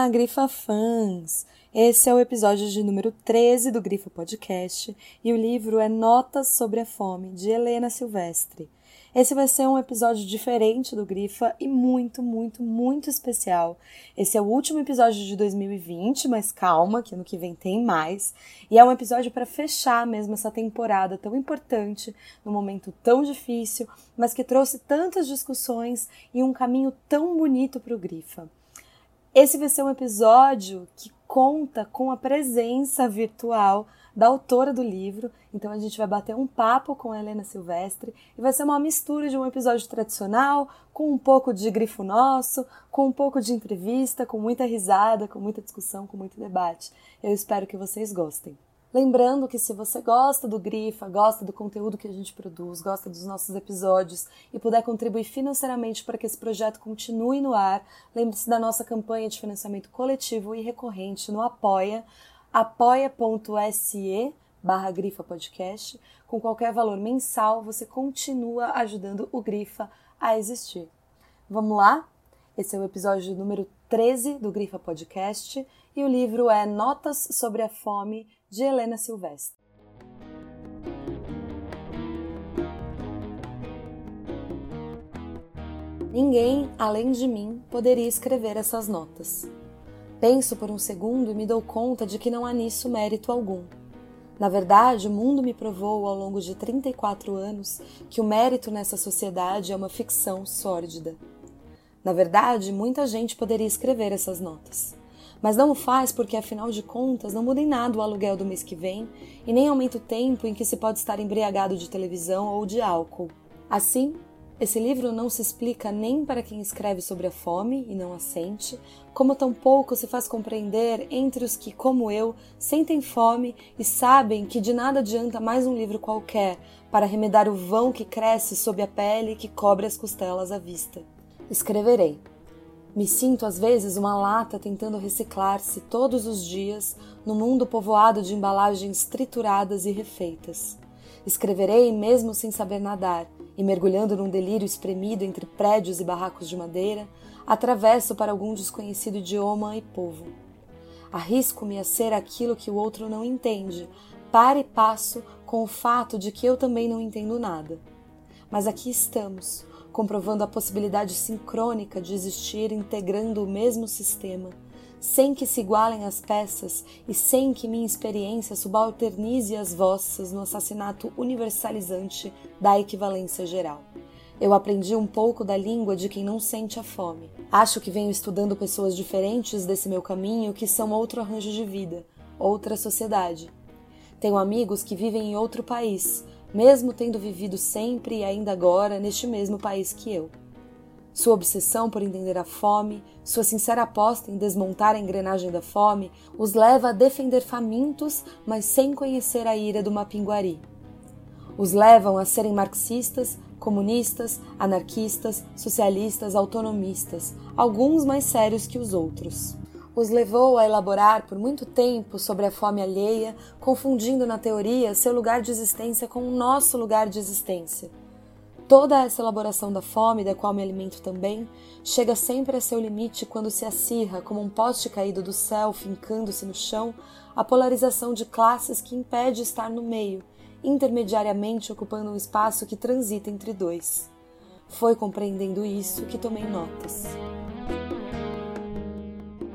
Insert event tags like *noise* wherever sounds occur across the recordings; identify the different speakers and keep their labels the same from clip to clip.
Speaker 1: Olá, Grifa fãs! Esse é o episódio de número 13 do Grifa Podcast e o livro é Notas sobre a Fome, de Helena Silvestre. Esse vai ser um episódio diferente do Grifa e muito, muito, muito especial. Esse é o último episódio de 2020, mas calma, que ano que vem tem mais. E é um episódio para fechar mesmo essa temporada tão importante, num momento tão difícil, mas que trouxe tantas discussões e um caminho tão bonito para o Grifa. Esse vai ser um episódio que conta com a presença virtual da autora do livro. Então a gente vai bater um papo com a Helena Silvestre e vai ser uma mistura de um episódio tradicional com um pouco de grifo nosso, com um pouco de entrevista, com muita risada, com muita discussão, com muito debate. Eu espero que vocês gostem. Lembrando que se você gosta do Grifa, gosta do conteúdo que a gente produz, gosta dos nossos episódios e puder contribuir financeiramente para que esse projeto continue no ar, lembre-se da nossa campanha de financiamento coletivo e recorrente no Apoia, apoia.se barra Grifa Podcast. Com qualquer valor mensal, você continua ajudando o Grifa a existir. Vamos lá? Esse é o episódio número 13 do Grifa Podcast e o livro é Notas sobre a Fome de Helena Silvestre. Ninguém, além de mim, poderia escrever essas notas. Penso por um segundo e me dou conta de que não há nisso mérito algum. Na verdade, o mundo me provou ao longo de 34 anos que o mérito nessa sociedade é uma ficção sórdida. Na verdade, muita gente poderia escrever essas notas mas não o faz porque, afinal de contas, não muda em nada o aluguel do mês que vem e nem aumenta o tempo em que se pode estar embriagado de televisão ou de álcool. Assim, esse livro não se explica nem para quem escreve sobre a fome e não a sente, como tampouco se faz compreender entre os que, como eu, sentem fome e sabem que de nada adianta mais um livro qualquer para remedar o vão que cresce sob a pele que cobre as costelas à vista. Escreverei me sinto às vezes uma lata tentando reciclar-se todos os dias no mundo povoado de embalagens trituradas e refeitas. Escreverei mesmo sem saber nadar, e mergulhando num delírio espremido entre prédios e barracos de madeira, atravesso para algum desconhecido idioma e povo. Arrisco-me a ser aquilo que o outro não entende, para e passo com o fato de que eu também não entendo nada. Mas aqui estamos, comprovando a possibilidade sincrônica de existir integrando o mesmo sistema, sem que se igualem as peças e sem que minha experiência subalternize as vossas no assassinato universalizante da equivalência geral. Eu aprendi um pouco da língua de quem não sente a fome. Acho que venho estudando pessoas diferentes desse meu caminho que são outro arranjo de vida, outra sociedade. Tenho amigos que vivem em outro país, mesmo tendo vivido sempre e ainda agora neste mesmo país que eu. Sua obsessão por entender a fome, sua sincera aposta em desmontar a engrenagem da fome, os leva a defender famintos, mas sem conhecer a ira do mapinguari. Os levam a serem marxistas, comunistas, anarquistas, socialistas, autonomistas, alguns mais sérios que os outros os levou a elaborar por muito tempo sobre a fome alheia, confundindo na teoria seu lugar de existência com o nosso lugar de existência. Toda essa elaboração da fome, da qual me alimento também, chega sempre a seu limite quando se acirra, como um poste caído do céu, fincando-se no chão, a polarização de classes que impede estar no meio, intermediariamente ocupando um espaço que transita entre dois. Foi compreendendo isso que tomei notas.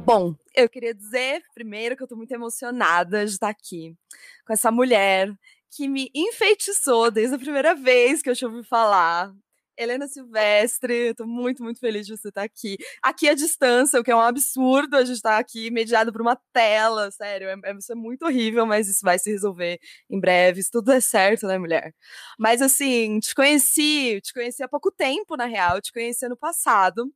Speaker 1: Bom, eu queria dizer primeiro que eu tô muito emocionada de estar aqui com essa mulher que me enfeitiçou desde a primeira vez que eu te ouvi falar. Helena Silvestre, tô muito, muito feliz de você estar aqui. Aqui à distância, o que é um absurdo a gente estar aqui mediado por uma tela, sério, é, é, isso é muito horrível, mas isso vai se resolver em breve, se tudo é certo, né, mulher? Mas assim, te conheci, te conheci há pouco tempo, na real, te conheci ano passado,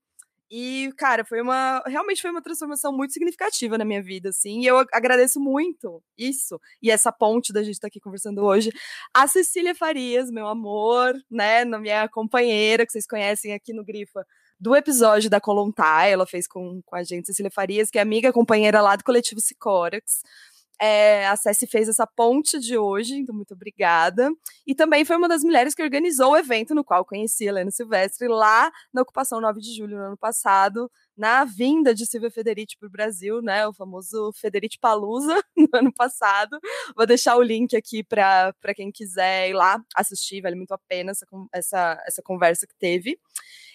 Speaker 1: e, cara, foi uma. Realmente foi uma transformação muito significativa na minha vida, assim. E eu agradeço muito isso. E essa ponte da gente estar tá aqui conversando hoje. A Cecília Farias, meu amor, né? Minha companheira, que vocês conhecem aqui no Grifa, do episódio da Colontai, ela fez com, com a gente, Cecília Farias, que é amiga, companheira lá do coletivo Sicórax.
Speaker 2: É, a Cessi fez essa ponte de hoje, então muito obrigada. E também foi uma das mulheres que organizou o evento no qual conheci Helena Silvestre lá na ocupação 9 de julho no ano passado, na vinda de Silvia Federici para o Brasil, né, o famoso Federici Palusa, *laughs* no ano passado. Vou deixar o link aqui para quem quiser ir lá assistir, vale muito a pena essa, essa, essa conversa que teve.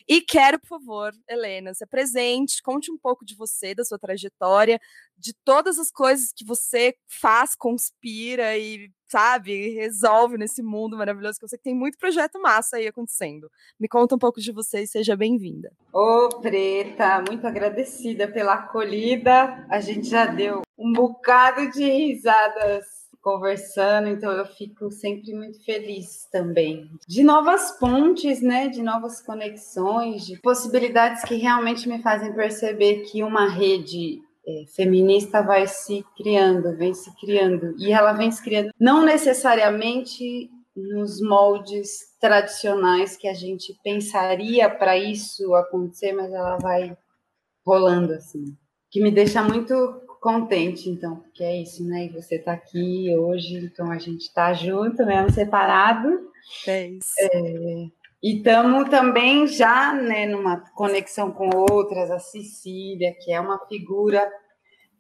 Speaker 2: E quero, por favor, Helena, ser presente, conte um pouco de você, da sua trajetória, de todas as coisas que você faz, conspira e, sabe, resolve nesse mundo maravilhoso, que eu sei que tem muito projeto massa aí acontecendo. Me conta um pouco de você e seja bem-vinda.
Speaker 3: Ô, Preta, muito agradecida pela acolhida. A gente já deu um bocado de risadas conversando, então eu fico sempre muito feliz também. De novas pontes, né? De novas conexões, de possibilidades que realmente me fazem perceber que uma rede é, feminista vai se criando, vem se criando. E ela vem se criando não necessariamente nos moldes tradicionais que a gente pensaria para isso acontecer, mas ela vai rolando assim. Que me deixa muito contente, então, porque é isso, né? E você está aqui hoje, então a gente está junto, mesmo separado.
Speaker 2: É isso.
Speaker 3: É, e estamos também já né, numa conexão com outras, a Cecília, que é uma figura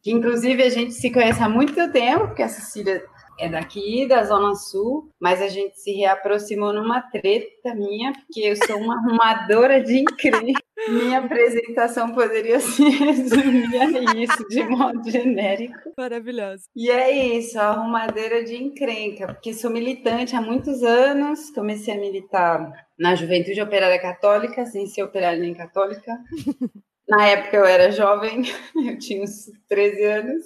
Speaker 3: que, inclusive, a gente se conhece há muito tempo, porque a Cecília é daqui, da Zona Sul, mas a gente se reaproximou numa treta minha, porque eu sou uma arrumadora de incrível. Minha apresentação poderia se resumir a isso, de modo genérico.
Speaker 2: Maravilhoso.
Speaker 3: E é isso, arrumadeira de encrenca, porque sou militante há muitos anos, comecei a militar na Juventude Operária Católica, sem ser operária nem católica. *laughs* Na época eu era jovem, *laughs* eu tinha uns 13 anos.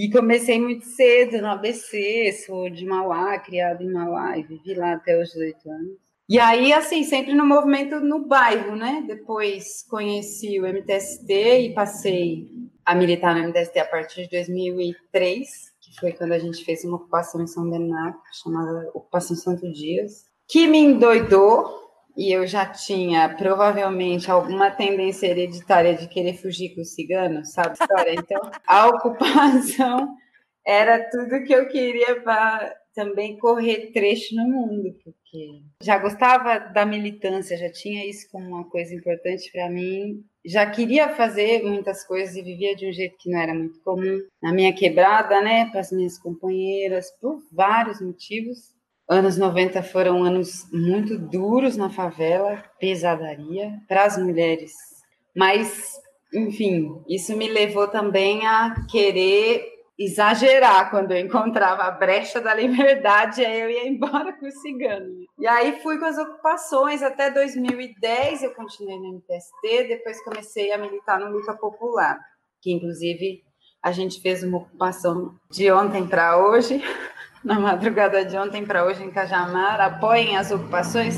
Speaker 3: E comecei muito cedo no ABC, sou de Mauá, criada em Mauá e vivi lá até os 18 anos. E aí, assim, sempre no movimento no bairro, né? Depois conheci o MTST e passei a militar no MTST a partir de 2003, que foi quando a gente fez uma ocupação em São Bernardo, chamada Ocupação Santo Dias, que me endoidou e eu já tinha provavelmente alguma tendência hereditária de querer fugir com os ciganos, sabe história? Então, a ocupação *laughs* era tudo que eu queria para também correr trecho no mundo, porque já gostava da militância, já tinha isso como uma coisa importante para mim. Já queria fazer muitas coisas e vivia de um jeito que não era muito comum na minha quebrada, né, para as minhas companheiras, por vários motivos. Anos 90 foram anos muito duros na favela, pesadaria para as mulheres. Mas, enfim, isso me levou também a querer exagerar quando eu encontrava a brecha da liberdade, aí eu ia embora com o cigano. E aí fui com as ocupações até 2010, eu continuei no MTST, depois comecei a militar no Luta Popular, que inclusive a gente fez uma ocupação de ontem para hoje, *laughs* na madrugada de ontem para hoje em Cajamar, apoiem as ocupações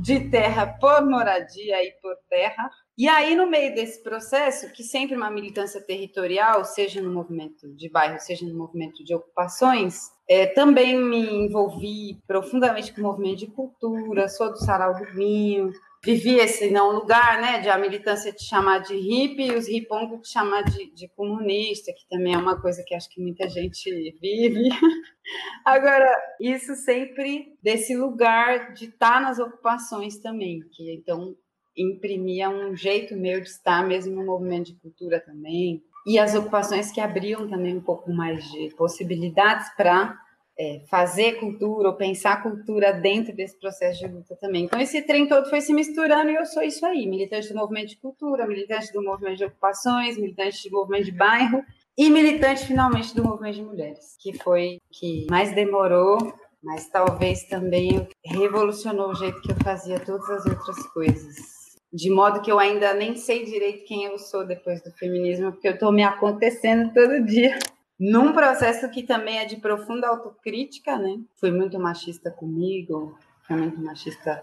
Speaker 3: de terra por moradia e por terra. E aí, no meio desse processo, que sempre uma militância territorial, seja no movimento de bairro, seja no movimento de ocupações, é, também me envolvi profundamente com o movimento de cultura, sou do Sarau do Vinho, vivi esse não lugar, né, de a militância te chamar de hippie e os hipongos te chamar de, de, comunista, que também é uma coisa que acho que muita gente vive. *laughs* Agora, isso sempre desse lugar de estar nas ocupações também, que então imprimia um jeito meu de estar mesmo no movimento de cultura também. E as ocupações que abriam também um pouco mais de possibilidades para é, fazer cultura ou pensar cultura dentro desse processo de luta também. Então, esse trem todo foi se misturando e eu sou isso aí: militante do movimento de cultura, militante do movimento de ocupações, militante do movimento de bairro e militante, finalmente, do movimento de mulheres, que foi que mais demorou, mas talvez também revolucionou o jeito que eu fazia todas as outras coisas. De modo que eu ainda nem sei direito quem eu sou depois do feminismo, porque eu estou me acontecendo todo dia num processo que também é de profunda autocrítica, né? Fui muito machista comigo, fui muito machista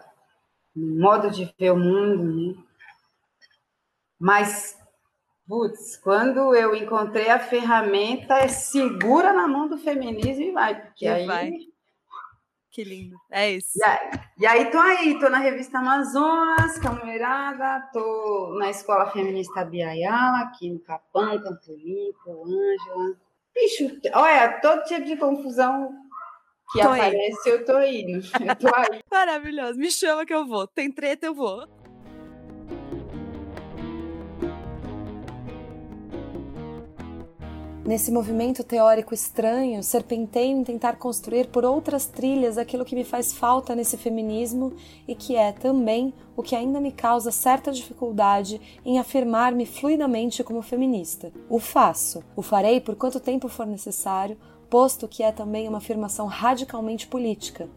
Speaker 3: no modo de ver o mundo, né? Mas, putz, quando eu encontrei a ferramenta, é segura na mão do feminismo e vai, porque e aí... Vai.
Speaker 2: Que lindo, é isso.
Speaker 3: E aí, e aí, tô aí, tô na revista Amazonas, Camoeirada, tô na Escola Feminista Biayala, aqui no Capão, Campo Limpo, Ângela, Bicho, olha, todo tipo de confusão que tô aparece, aí. eu tô indo. Eu tô aí. *laughs*
Speaker 2: Maravilhoso. Me chama que eu vou. Tem treta, eu vou.
Speaker 1: Nesse movimento teórico estranho, serpenteio em tentar construir por outras trilhas aquilo que me faz falta nesse feminismo e que é também o que ainda me causa certa dificuldade em afirmar-me fluidamente como feminista. O faço, o farei por quanto tempo for necessário, posto que é também uma afirmação radicalmente política.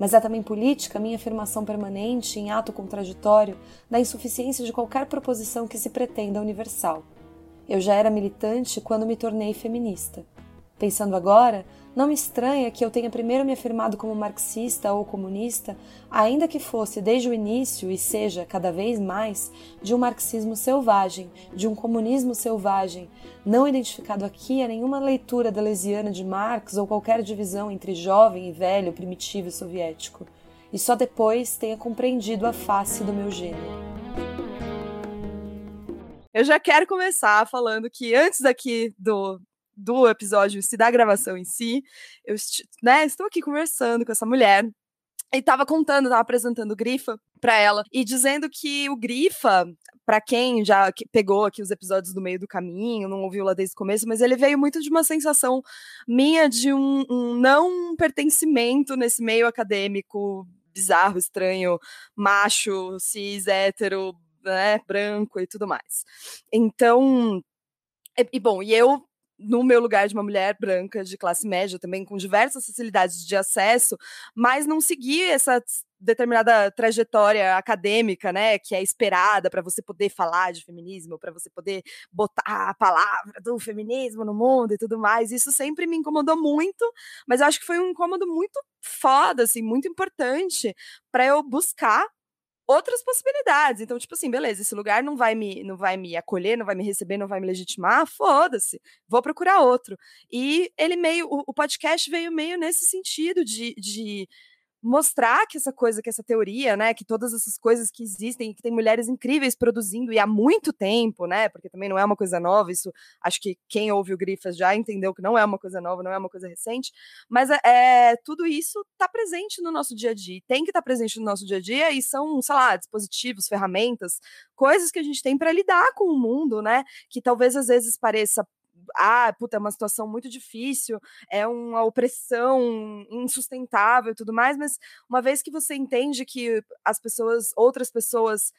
Speaker 1: Mas é também política minha afirmação permanente, em ato contraditório, da insuficiência de qualquer proposição que se pretenda universal. Eu já era militante quando me tornei feminista. Pensando agora, não me estranha que eu tenha primeiro me afirmado como marxista ou comunista, ainda que fosse desde o início e seja cada vez mais de um marxismo selvagem, de um comunismo selvagem, não identificado aqui a nenhuma leitura deleuziana de Marx ou qualquer divisão entre jovem e velho, primitivo e soviético, e só depois tenha compreendido a face do meu gênero.
Speaker 2: Eu já quero começar falando que antes daqui do, do episódio, se da gravação em si, eu né, estou aqui conversando com essa mulher e estava contando, estava apresentando o Grifa para ela e dizendo que o Grifa, para quem já pegou aqui os episódios do meio do caminho, não ouviu lá desde o começo, mas ele veio muito de uma sensação minha de um, um não pertencimento nesse meio acadêmico bizarro, estranho, macho, cis, hétero, né, branco e tudo mais. Então, e, e bom, e eu no meu lugar de uma mulher branca de classe média também com diversas facilidades de acesso, mas não segui essa determinada trajetória acadêmica, né, que é esperada para você poder falar de feminismo, para você poder botar a palavra do feminismo no mundo e tudo mais. Isso sempre me incomodou muito, mas eu acho que foi um incômodo muito foda, assim, muito importante para eu buscar outras possibilidades. Então, tipo assim, beleza, esse lugar não vai me não vai me acolher, não vai me receber, não vai me legitimar, foda-se, vou procurar outro. E ele meio, o, o, podcast veio meio nesse sentido de, de mostrar que essa coisa, que essa teoria, né, que todas essas coisas que existem, que tem mulheres incríveis produzindo e há muito tempo, né, porque também não é uma coisa nova, isso acho que quem ouve o Grifas já entendeu que não é uma coisa nova, não é uma coisa recente, mas é, tudo isso está presente no nosso dia a dia, tem que estar tá presente no nosso dia a dia e são, sei lá, dispositivos, ferramentas, coisas que a gente tem para lidar com o mundo, né, que talvez às vezes pareça ah, puta, é uma situação muito difícil, é uma opressão insustentável e tudo mais, mas uma vez que você entende que as pessoas, outras pessoas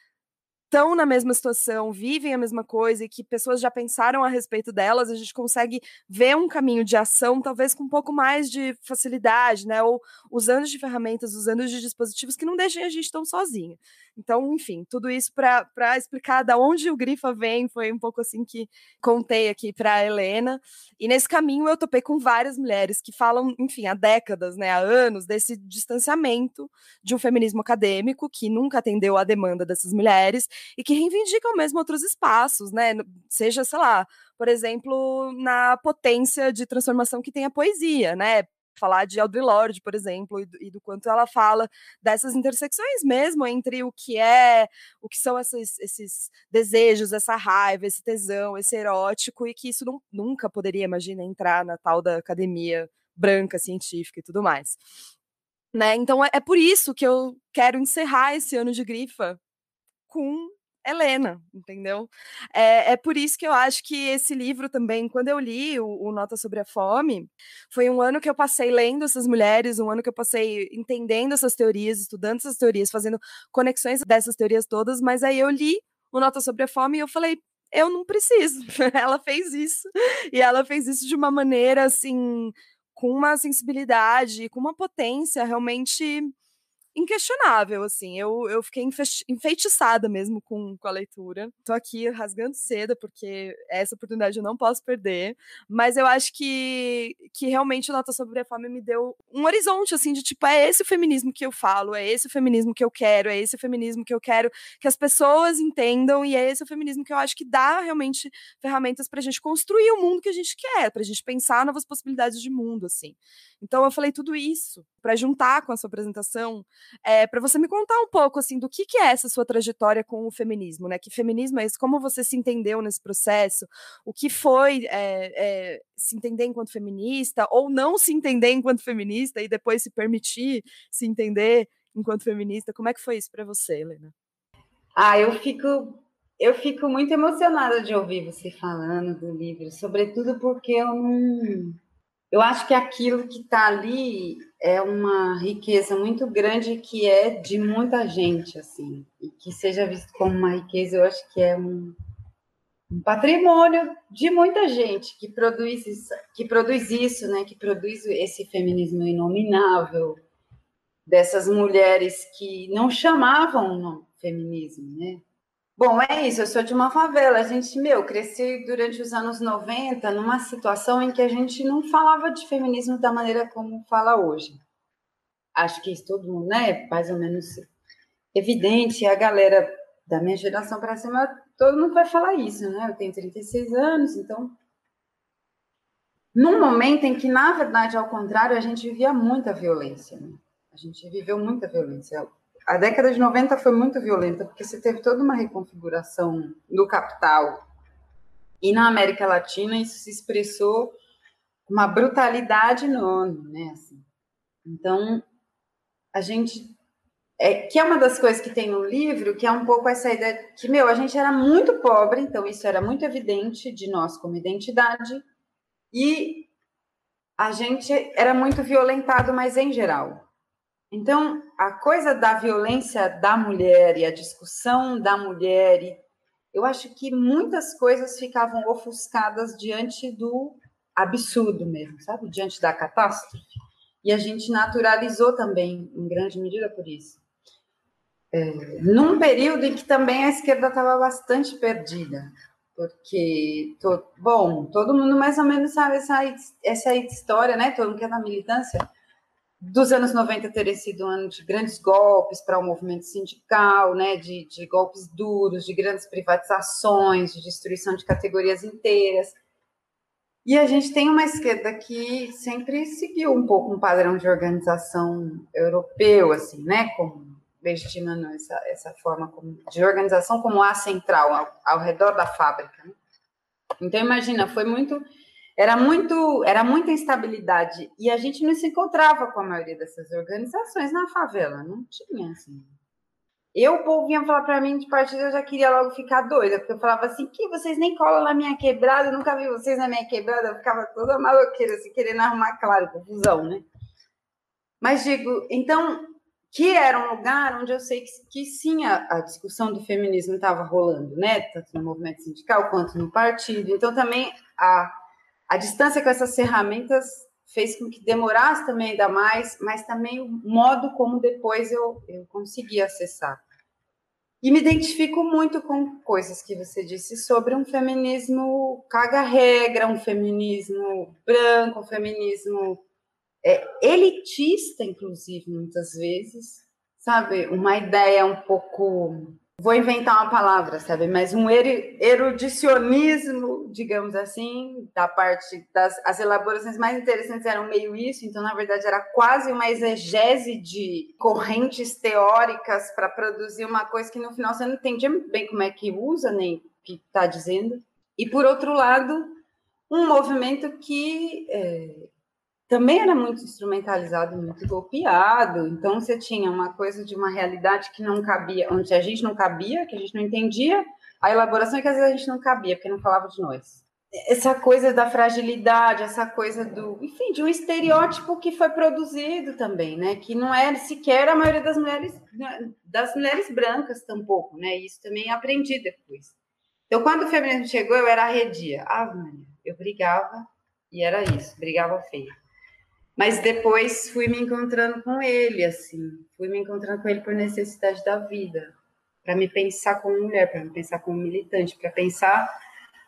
Speaker 2: estão na mesma situação, vivem a mesma coisa e que pessoas já pensaram a respeito delas, a gente consegue ver um caminho de ação, talvez com um pouco mais de facilidade, né? Ou usando de ferramentas, usando de dispositivos que não deixem a gente tão sozinha. Então, enfim, tudo isso para explicar da onde o Grifa vem, foi um pouco assim que contei aqui para a Helena. E nesse caminho eu topei com várias mulheres que falam, enfim, há décadas, né, há anos, desse distanciamento de um feminismo acadêmico que nunca atendeu à demanda dessas mulheres e que reivindicam mesmo outros espaços, né? Seja, sei lá, por exemplo, na potência de transformação que tem a poesia, né? falar de Audre Lorde, por exemplo, e do, e do, quanto ela fala dessas intersecções mesmo entre o que é, o que são esses, esses desejos, essa raiva, esse tesão, esse erótico, e que isso não, nunca poderia, imagina, entrar na tal da academia branca, científica e tudo mais. Né? Então é, é por isso que eu quero encerrar esse ano de grifa com Helena, entendeu? É, é, por isso que eu acho que esse livro também, quando eu li o, o, Nota sobre a Fome, foi um ano que eu passei lendo essas mulheres, um ano que eu passei entendendo essas teorias, estudando essas teorias, fazendo conexões dessas teorias todas, mas aí eu li o Nota sobre a Fome e eu falei, eu não preciso. *laughs* ela fez isso, e ela fez isso de uma maneira, assim, com uma sensibilidade, com uma potência realmente inquestionável, assim. Eu, eu fiquei enfeitiçada mesmo com, com a leitura. Tô aqui rasgando seda, porque essa oportunidade eu não posso perder. Mas eu acho que, que realmente o Nota sobre a Fome me deu um horizonte, assim, de tipo, é esse o feminismo que eu falo, é esse o feminismo que eu quero, é esse o feminismo que eu quero que as pessoas entendam, e é esse o feminismo que eu acho que dá realmente ferramentas pra gente construir o mundo que a gente quer, pra gente pensar novas possibilidades de mundo, assim. Então eu falei tudo isso para juntar com a sua apresentação é, para você me contar um pouco assim do que, que é essa sua trajetória com o feminismo, né? Que feminismo é esse? Como você se entendeu nesse processo? O que foi é, é, se entender enquanto feminista ou não se entender enquanto feminista e depois se permitir se entender enquanto feminista? Como é que foi isso para você, Helena?
Speaker 3: Ah, eu fico eu fico muito emocionada de ouvir você falando do livro, sobretudo porque eu não. Eu acho que aquilo que está ali é uma riqueza muito grande que é de muita gente, assim, e que seja visto como uma riqueza, eu acho que é um, um patrimônio de muita gente que produz isso, que produz isso, né, que produz esse feminismo inominável dessas mulheres que não chamavam no feminismo, né? Bom, é isso, eu sou de uma favela. A gente, meu, cresci durante os anos 90 numa situação em que a gente não falava de feminismo da maneira como fala hoje. Acho que isso todo mundo, né, mais ou menos evidente. A galera da minha geração para cima, todo mundo vai falar isso, né? Eu tenho 36 anos, então. Num momento em que, na verdade, ao contrário, a gente vivia muita violência. Né? A gente viveu muita violência a década de 90 foi muito violenta, porque você teve toda uma reconfiguração do capital. E na América Latina isso se expressou com uma brutalidade enorme, né? Assim. Então, a gente. É, que é uma das coisas que tem no livro, que é um pouco essa ideia que, meu, a gente era muito pobre, então isso era muito evidente de nós como identidade, e a gente era muito violentado, mas em geral. Então, a coisa da violência da mulher e a discussão da mulher, eu acho que muitas coisas ficavam ofuscadas diante do absurdo mesmo, sabe? Diante da catástrofe. E a gente naturalizou também, em grande medida, por isso. É, num período em que também a esquerda estava bastante perdida, porque, to, bom, todo mundo mais ou menos sabe essa, essa história, né? Todo mundo que é da militância dos anos 90 terem sido um ano de grandes golpes para o movimento sindical, né, de, de, golpes duros, de grandes privatizações, de destruição de categorias inteiras. E a gente tem uma esquerda que sempre seguiu um pouco um padrão de organização europeu, assim, né, como legitimando essa, essa forma como, de organização como a central, ao, ao redor da fábrica. Né? Então, imagina, foi muito era muito era muita instabilidade e a gente não se encontrava com a maioria dessas organizações na favela, não tinha assim. Eu, o povo vinha falar para mim de partida, eu já queria logo ficar doida, porque eu falava assim, que vocês nem colam na minha quebrada, eu nunca vi vocês na minha quebrada, eu ficava toda maloqueira, assim, querendo arrumar, claro, confusão, né? Mas digo, então, que era um lugar onde eu sei que, que sim, a, a discussão do feminismo estava rolando, né? Tanto no movimento sindical quanto no partido. Então, também a a distância com essas ferramentas fez com que demorasse também ainda mais, mas também o modo como depois eu, eu consegui acessar. E me identifico muito com coisas que você disse sobre um feminismo caga-regra, um feminismo branco, um feminismo é, elitista, inclusive, muitas vezes, sabe? Uma ideia um pouco vou inventar uma palavra, sabe? Mas um erudicionismo, digamos assim, da parte das as elaborações mais interessantes eram meio isso, então na verdade era quase uma exegese de correntes teóricas para produzir uma coisa que no final você não entendia bem como é que usa nem o que está dizendo. E por outro lado, um movimento que é, também era muito instrumentalizado, muito golpeado. Então você tinha uma coisa de uma realidade que não cabia, onde a gente não cabia, que a gente não entendia, a elaboração é que às vezes a gente não cabia, porque não falava de nós. Essa coisa da fragilidade, essa coisa do, enfim, de um estereótipo que foi produzido também, né? Que não era sequer a maioria das mulheres, das mulheres brancas tampouco, né? Isso também aprendi depois. Então, quando o feminismo chegou, eu era arredia. Ah, eu brigava e era isso, brigava feio. Mas depois fui me encontrando com ele, assim, fui me encontrando com ele por necessidade da vida, para me pensar como mulher, para me pensar como militante, para pensar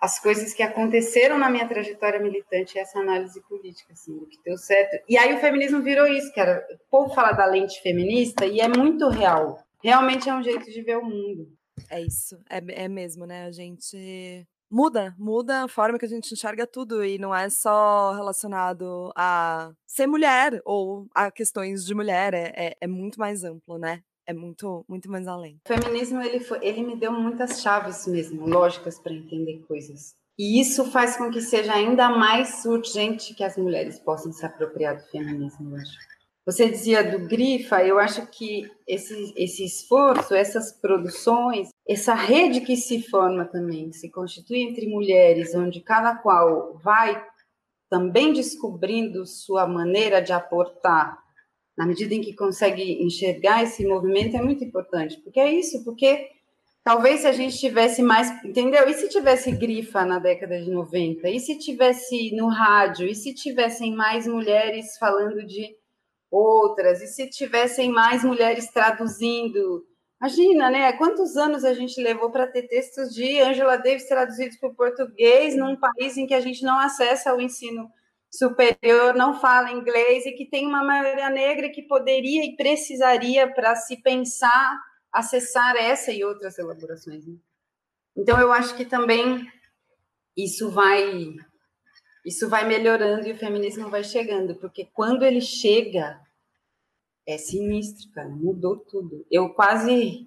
Speaker 3: as coisas que aconteceram na minha trajetória militante essa análise política, assim, do que deu certo. E aí o feminismo virou isso, cara. O povo fala da lente feminista e é muito real. Realmente é um jeito de ver o mundo.
Speaker 2: É isso, é, é mesmo, né? A gente muda, muda a forma que a gente enxerga tudo e não é só relacionado a ser mulher ou a questões de mulher, é, é, é muito mais amplo, né? É muito, muito mais além.
Speaker 3: O feminismo ele, foi, ele me deu muitas chaves mesmo, lógicas para entender coisas. E isso faz com que seja ainda mais urgente que as mulheres possam se apropriar do feminismo, eu acho. Você dizia do Grifa, eu acho que esse, esse esforço, essas produções, essa rede que se forma também, se constitui entre mulheres, onde cada qual vai também descobrindo sua maneira de aportar, na medida em que consegue enxergar esse movimento, é muito importante. Porque é isso, porque talvez se a gente tivesse mais, entendeu? E se tivesse grifa na década de 90? E se tivesse no rádio? E se tivessem mais mulheres falando de outras, e se tivessem mais mulheres traduzindo. Imagina, né? Quantos anos a gente levou para ter textos de Angela Davis traduzidos para o português num país em que a gente não acessa o ensino superior, não fala inglês e que tem uma maioria negra que poderia e precisaria para se pensar acessar essa e outras elaborações. Né? Então eu acho que também isso vai isso vai melhorando e o feminismo vai chegando, porque quando ele chega, é sinistro, cara, mudou tudo. Eu quase.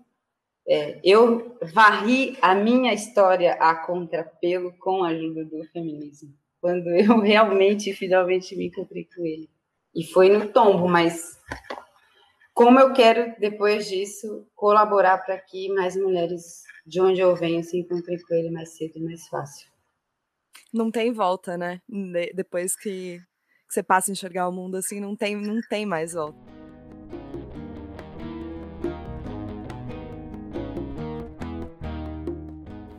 Speaker 3: É, eu varri a minha história a contrapelo com a ajuda do feminismo, quando eu *laughs* realmente, finalmente, me encontrei com ele. E foi no tombo, mas como eu quero, depois disso, colaborar para que mais mulheres de onde eu venho se encontrem com ele mais cedo e mais fácil
Speaker 2: não tem volta, né? depois que, que, você passa a enxergar o mundo assim, não tem, não tem mais volta.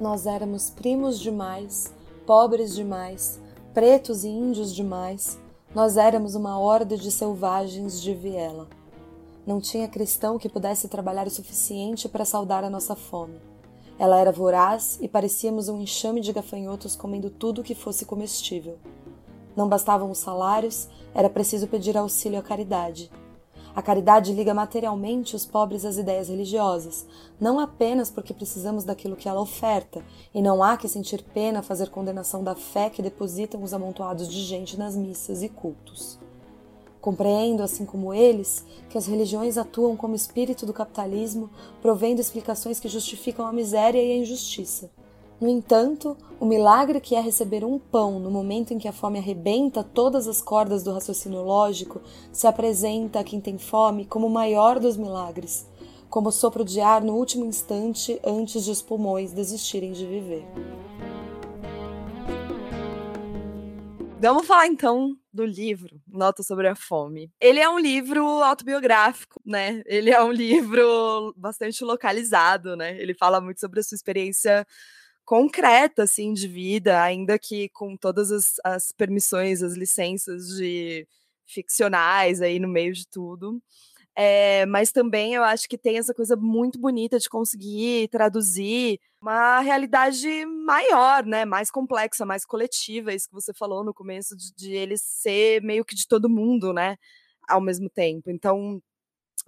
Speaker 1: Nós éramos primos demais, pobres demais, pretos e índios demais. Nós éramos uma horda de selvagens de viela. Não tinha cristão que pudesse trabalhar o suficiente para saudar a nossa fome. Ela era voraz e parecíamos um enxame de gafanhotos comendo tudo que fosse comestível. Não bastavam os salários, era preciso pedir auxílio à caridade. A caridade liga materialmente os pobres às ideias religiosas, não apenas porque precisamos daquilo que ela oferta, e não há que sentir pena fazer condenação da fé que depositam os amontoados de gente nas missas e cultos. Compreendo, assim como eles, que as religiões atuam como espírito do capitalismo, provendo explicações que justificam a miséria e a injustiça. No entanto, o milagre que é receber um pão no momento em que a fome arrebenta todas as cordas do raciocínio lógico se apresenta a quem tem fome como o maior dos milagres, como sopro de ar no último instante antes de os pulmões desistirem de viver.
Speaker 2: Vamos falar então do livro Nota sobre a Fome. Ele é um livro autobiográfico, né? Ele é um livro bastante localizado, né? Ele fala muito sobre a sua experiência concreta, assim, de vida, ainda que com todas as, as permissões, as licenças de ficcionais aí no meio de tudo. É, mas também eu acho que tem essa coisa muito bonita de conseguir traduzir uma realidade maior, né? Mais complexa, mais coletiva, isso que você falou no começo, de, de ele ser meio que de todo mundo, né? Ao mesmo tempo. Então,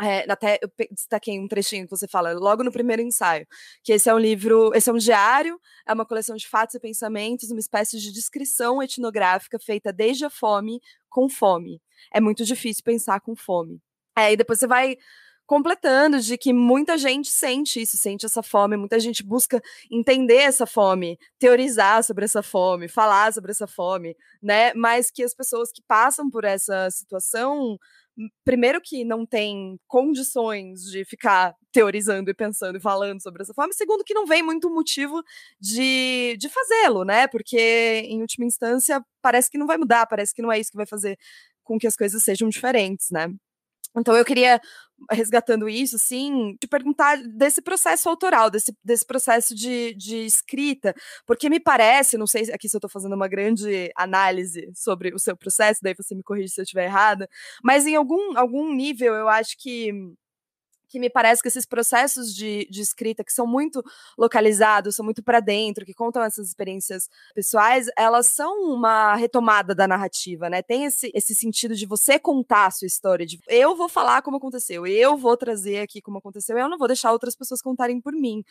Speaker 2: é, até eu destaquei um trechinho que você fala logo no primeiro ensaio, que esse é um livro, esse é um diário, é uma coleção de fatos e pensamentos, uma espécie de descrição etnográfica feita desde a fome com fome. É muito difícil pensar com fome. É, e depois você vai completando de que muita gente sente isso, sente essa fome, muita gente busca entender essa fome, teorizar sobre essa fome, falar sobre essa fome, né? Mas que as pessoas que passam por essa situação, primeiro que não tem condições de ficar teorizando e pensando e falando sobre essa fome, segundo que não vem muito motivo de, de fazê-lo, né? Porque em última instância parece que não vai mudar, parece que não é isso que vai fazer com que as coisas sejam diferentes, né? Então eu queria, resgatando isso, sim, te perguntar desse processo autoral, desse, desse processo de, de escrita, porque me parece, não sei aqui se eu estou fazendo uma grande análise sobre o seu processo, daí você me corrige se eu estiver errada, mas em algum, algum nível eu acho que que me parece que esses processos de, de escrita que são muito localizados, são muito para dentro, que contam essas experiências pessoais, elas são uma retomada da narrativa, né? Tem esse, esse sentido de você contar a sua história, de eu vou falar como aconteceu, eu vou trazer aqui como aconteceu, eu não vou deixar outras pessoas contarem por mim.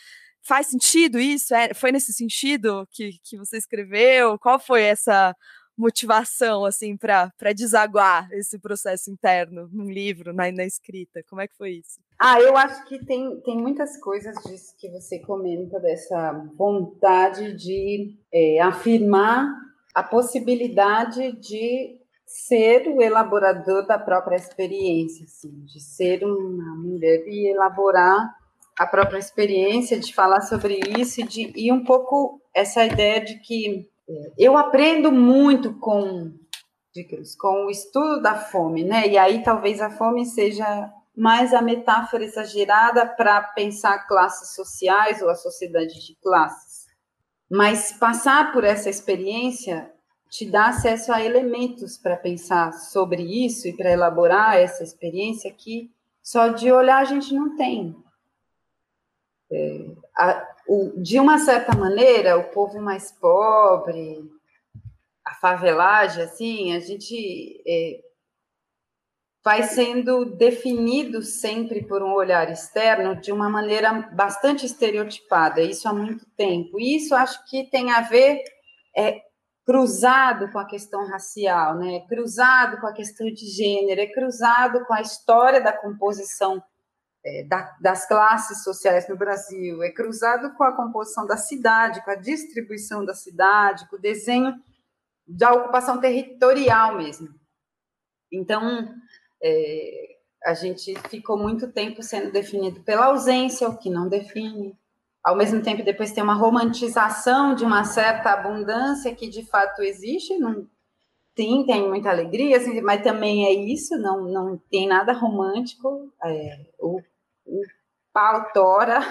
Speaker 2: Faz sentido isso? É, foi nesse sentido que, que você escreveu? Qual foi essa motivação, assim, para desaguar esse processo interno num livro, na, na escrita? Como é que foi isso?
Speaker 3: Ah, eu acho que tem, tem muitas coisas disso que você comenta, dessa vontade de é, afirmar a possibilidade de ser o elaborador da própria experiência, assim, de ser uma mulher e elaborar a própria experiência, de falar sobre isso e, de, e um pouco essa ideia de que eu aprendo muito com, digamos, com o estudo da fome, né? E aí talvez a fome seja mais a metáfora exagerada para pensar classes sociais ou a sociedade de classes. Mas passar por essa experiência te dá acesso a elementos para pensar sobre isso e para elaborar essa experiência que só de olhar a gente não tem. É, a, o, de uma certa maneira, o povo mais pobre, a favelagem, assim, a gente é, vai sendo definido sempre por um olhar externo de uma maneira bastante estereotipada, isso há muito tempo. E isso acho que tem a ver é, cruzado com a questão racial, né? cruzado com a questão de gênero, é cruzado com a história da composição é, da, das classes sociais no Brasil, é cruzado com a composição da cidade, com a distribuição da cidade, com o desenho da ocupação territorial mesmo. Então, é, a gente ficou muito tempo sendo definido pela ausência, o que não define. Ao mesmo tempo, depois tem uma romantização de uma certa abundância que de fato existe, não, sim, tem muita alegria, assim, mas também é isso, não, não tem nada romântico, é, o, o pau tora.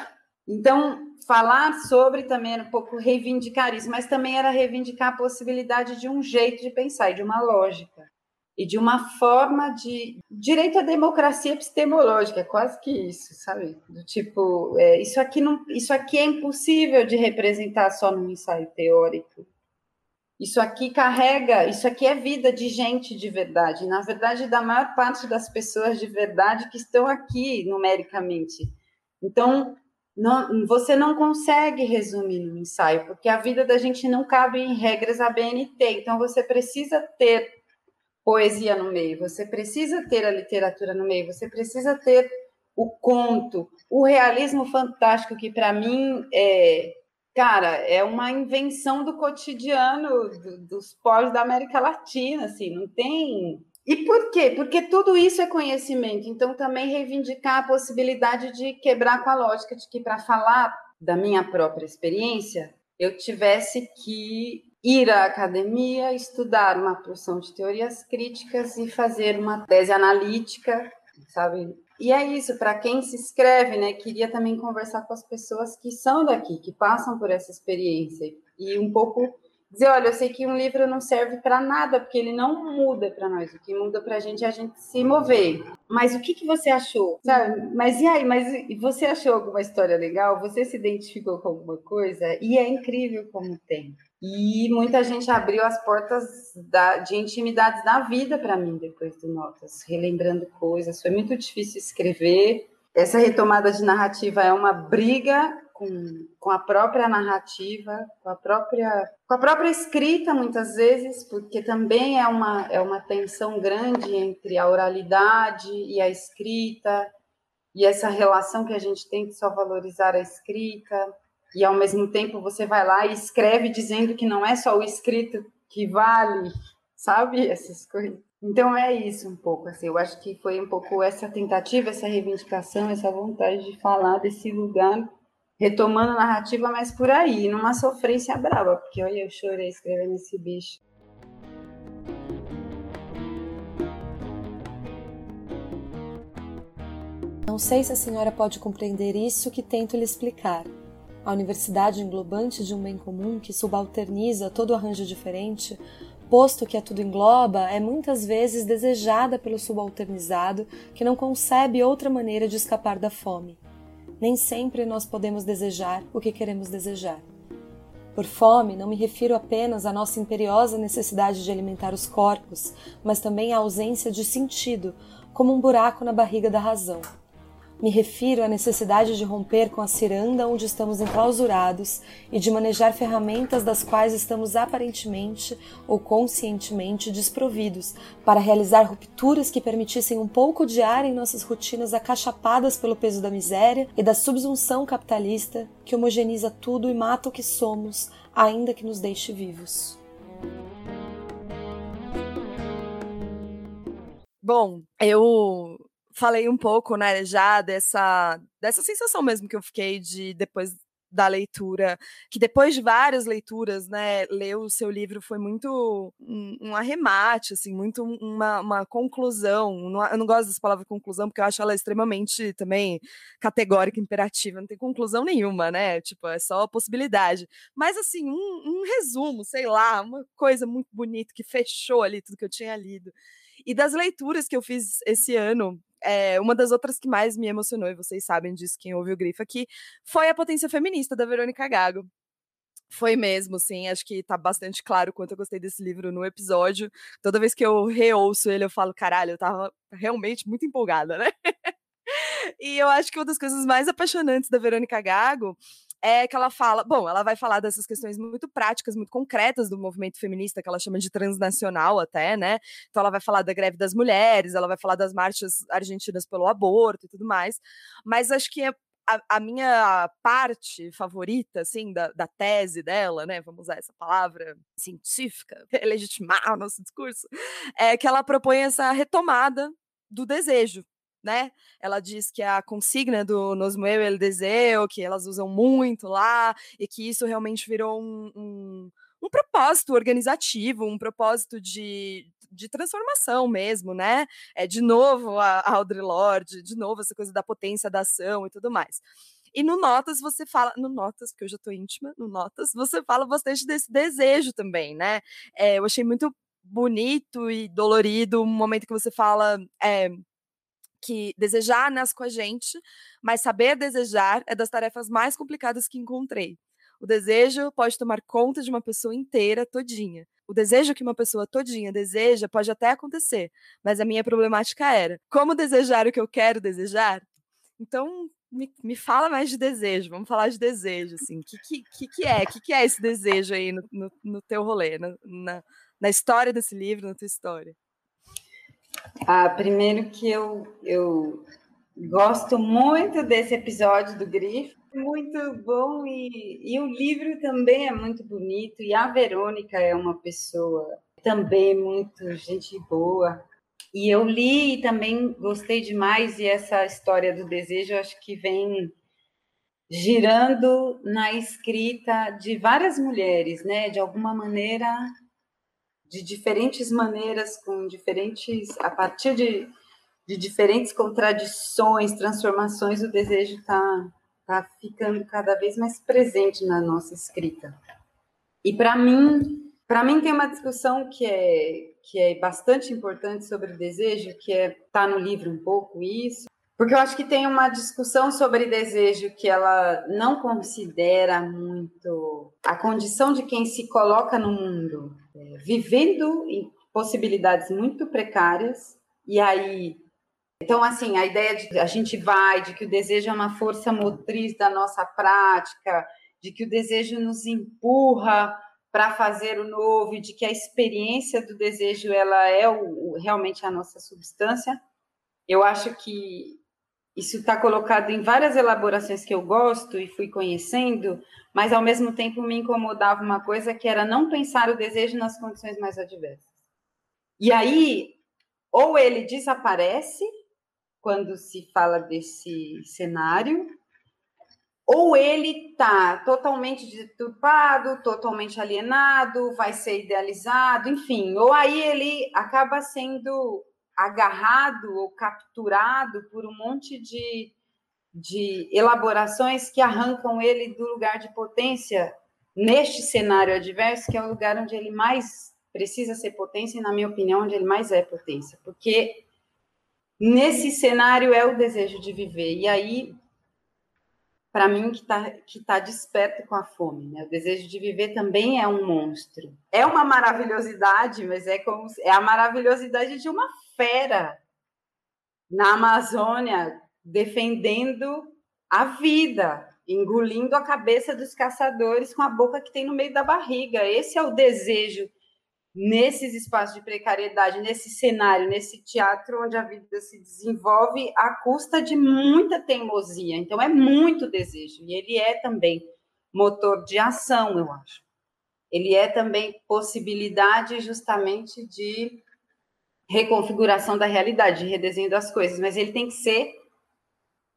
Speaker 3: Então, falar sobre também era um pouco reivindicar isso, mas também era reivindicar a possibilidade de um jeito de pensar e de uma lógica e de uma forma de direito à democracia epistemológica, quase que isso, sabe? Do tipo, é, isso aqui não, isso aqui é impossível de representar só num ensaio teórico. Isso aqui carrega, isso aqui é vida de gente de verdade, na verdade, da maior parte das pessoas de verdade que estão aqui numericamente. Então, não, você não consegue resumir no ensaio, porque a vida da gente não cabe em regras ABNT. Então, você precisa ter poesia no meio, você precisa ter a literatura no meio, você precisa ter o conto, o realismo fantástico, que para mim é, cara, é uma invenção do cotidiano do, dos povos da América Latina, assim, não tem. E por quê? Porque tudo isso é conhecimento. Então, também reivindicar a possibilidade de quebrar com a lógica de que, para falar da minha própria experiência, eu tivesse que ir à academia, estudar uma porção de teorias críticas e fazer uma tese analítica, sabe? E é isso, para quem se inscreve, né? Queria também conversar com as pessoas que são daqui, que passam por essa experiência e um pouco dizer, olha, eu sei que um livro não serve para nada, porque ele não muda para nós. O que muda para a gente é a gente se mover. Mas o que, que você achou? Sabe? Mas e aí? Mas você achou alguma história legal? Você se identificou com alguma coisa? E é incrível como tem. E muita gente abriu as portas da, de intimidades da vida para mim depois do Notas, relembrando coisas. Foi muito difícil escrever. Essa retomada de narrativa é uma briga com, com a própria narrativa, com a própria, com a própria escrita, muitas vezes, porque também é uma, é uma tensão grande entre a oralidade e a escrita, e essa relação que a gente tem de só valorizar a escrita e ao mesmo tempo você vai lá e escreve dizendo que não é só o escrito que vale, sabe? *laughs* Essas coisas. Então é isso um pouco, assim, eu acho que foi um pouco essa tentativa, essa reivindicação, essa vontade de falar desse lugar, retomando a narrativa, mas por aí, numa sofrência brava, porque olha, eu chorei escrevendo esse bicho.
Speaker 1: Não sei se a senhora pode compreender isso que tento lhe explicar, a universidade englobante de um bem comum que subalterniza todo arranjo diferente posto que a tudo engloba, é muitas vezes desejada pelo subalternizado que não concebe outra maneira de escapar da fome. Nem sempre nós podemos desejar o que queremos desejar. Por fome, não me refiro apenas à nossa imperiosa necessidade de alimentar os corpos, mas também à ausência de sentido, como um buraco na barriga da razão. Me refiro à necessidade de romper com a ciranda onde estamos enclausurados e de manejar ferramentas das quais estamos aparentemente ou conscientemente desprovidos, para realizar rupturas que permitissem um pouco de ar em nossas rotinas acachapadas pelo peso da miséria e da subsunção capitalista que homogeneiza tudo e mata o que somos, ainda que nos deixe vivos.
Speaker 2: Bom, eu falei um pouco, né, já dessa, dessa sensação mesmo que eu fiquei de depois da leitura, que depois de várias leituras, né, ler o seu livro foi muito um, um arremate, assim, muito uma, uma conclusão. Eu não gosto dessa palavra conclusão, porque eu acho ela extremamente também categórica, imperativa, não tem conclusão nenhuma, né? Tipo, é só possibilidade. Mas, assim, um, um resumo, sei lá, uma coisa muito bonita que fechou ali tudo que eu tinha lido. E das leituras que eu fiz esse ano, é, uma das outras que mais me emocionou, e vocês sabem disso, quem ouve o grifo aqui, foi a Potência Feminista, da Verônica Gago. Foi mesmo, sim. Acho que tá bastante claro quanto eu gostei desse livro no episódio. Toda vez que eu reouço ele, eu falo, caralho, eu tava realmente muito empolgada, né? *laughs* e eu acho que uma das coisas mais apaixonantes da Verônica Gago é que ela fala, bom, ela vai falar dessas questões muito práticas, muito concretas do movimento feminista, que ela chama de transnacional até, né? Então ela vai falar da greve das mulheres, ela vai falar das marchas argentinas pelo aborto e tudo mais. Mas acho que é a, a, minha parte favorita, assim, da, da, tese dela, né? Vamos usar essa palavra científica, *laughs* legitimar o nosso discurso, é que ela propõe essa retomada do desejo, né? Ela diz que a consigna do Nos mueve el deseo, que elas usam muito lá, e que isso realmente virou um, um, um propósito organizativo, um propósito de, de transformação mesmo, né? É de novo a, Audre Lorde, de novo essa coisa da potência da ação e tudo mais. E no Notas você fala, no Notas, porque eu já tô íntima, no Notas, você fala bastante desse desejo também, né? É, eu achei muito bonito e dolorido o momento que você fala é, que desejar nasce com a gente, mas saber desejar é das tarefas mais complicadas que encontrei. O desejo pode tomar conta de uma pessoa inteira, todinha. O desejo que uma pessoa todinha deseja pode até acontecer, mas a minha problemática era: como desejar o que eu quero desejar? Então, me, me fala mais de desejo, vamos falar de desejo, assim. O que, que, que, é? O que, que é esse desejo aí no, no, no teu rolê, na, na, na história desse livro, na tua história?
Speaker 3: Ah, primeiro que eu, eu gosto muito desse episódio do Grifo, muito bom e, e o livro também é muito bonito e a Verônica é uma pessoa também muito gente boa. E eu li e também gostei demais e essa história do desejo acho que vem girando na escrita de várias mulheres, né? De alguma maneira de diferentes maneiras, com diferentes, a partir de, de diferentes contradições, transformações, o desejo está tá ficando cada vez mais presente na nossa escrita. E para mim, para mim tem uma discussão que é que é bastante importante sobre o desejo, que é tá no livro um pouco isso, porque eu acho que tem uma discussão sobre desejo que ela não considera muito a condição de quem se coloca no mundo, vivendo em possibilidades muito precárias, e aí. Então, assim, a ideia de a gente vai, de que o desejo é uma força motriz da nossa prática, de que o desejo nos empurra para fazer o novo, e de que a experiência do desejo ela é o, realmente a nossa substância. Eu acho que isso está colocado em várias elaborações que eu gosto e fui conhecendo, mas ao mesmo tempo me incomodava uma coisa que era não pensar o desejo nas condições mais adversas. E aí, ou ele desaparece quando se fala desse cenário, ou ele está totalmente deturpado, totalmente alienado, vai ser idealizado, enfim, ou aí ele acaba sendo agarrado ou capturado por um monte de, de elaborações que arrancam ele do lugar de potência neste cenário adverso, que é o lugar onde ele mais precisa ser potência, e na minha opinião, onde ele mais é potência, porque nesse cenário é o desejo de viver. E aí, para mim, que está que tá desperto com a fome, né? O desejo de viver também é um monstro. É uma maravilhosidade, mas é como é a maravilhosidade de uma fera na Amazônia defendendo a vida, engolindo a cabeça dos caçadores com a boca que tem no meio da barriga. Esse é o desejo nesses espaços de precariedade, nesse cenário, nesse teatro onde a vida se desenvolve à custa de muita teimosia. Então é muito desejo e ele é também motor de ação, eu acho. Ele é também possibilidade justamente de reconfiguração da realidade, de redesenho das coisas, mas ele tem que ser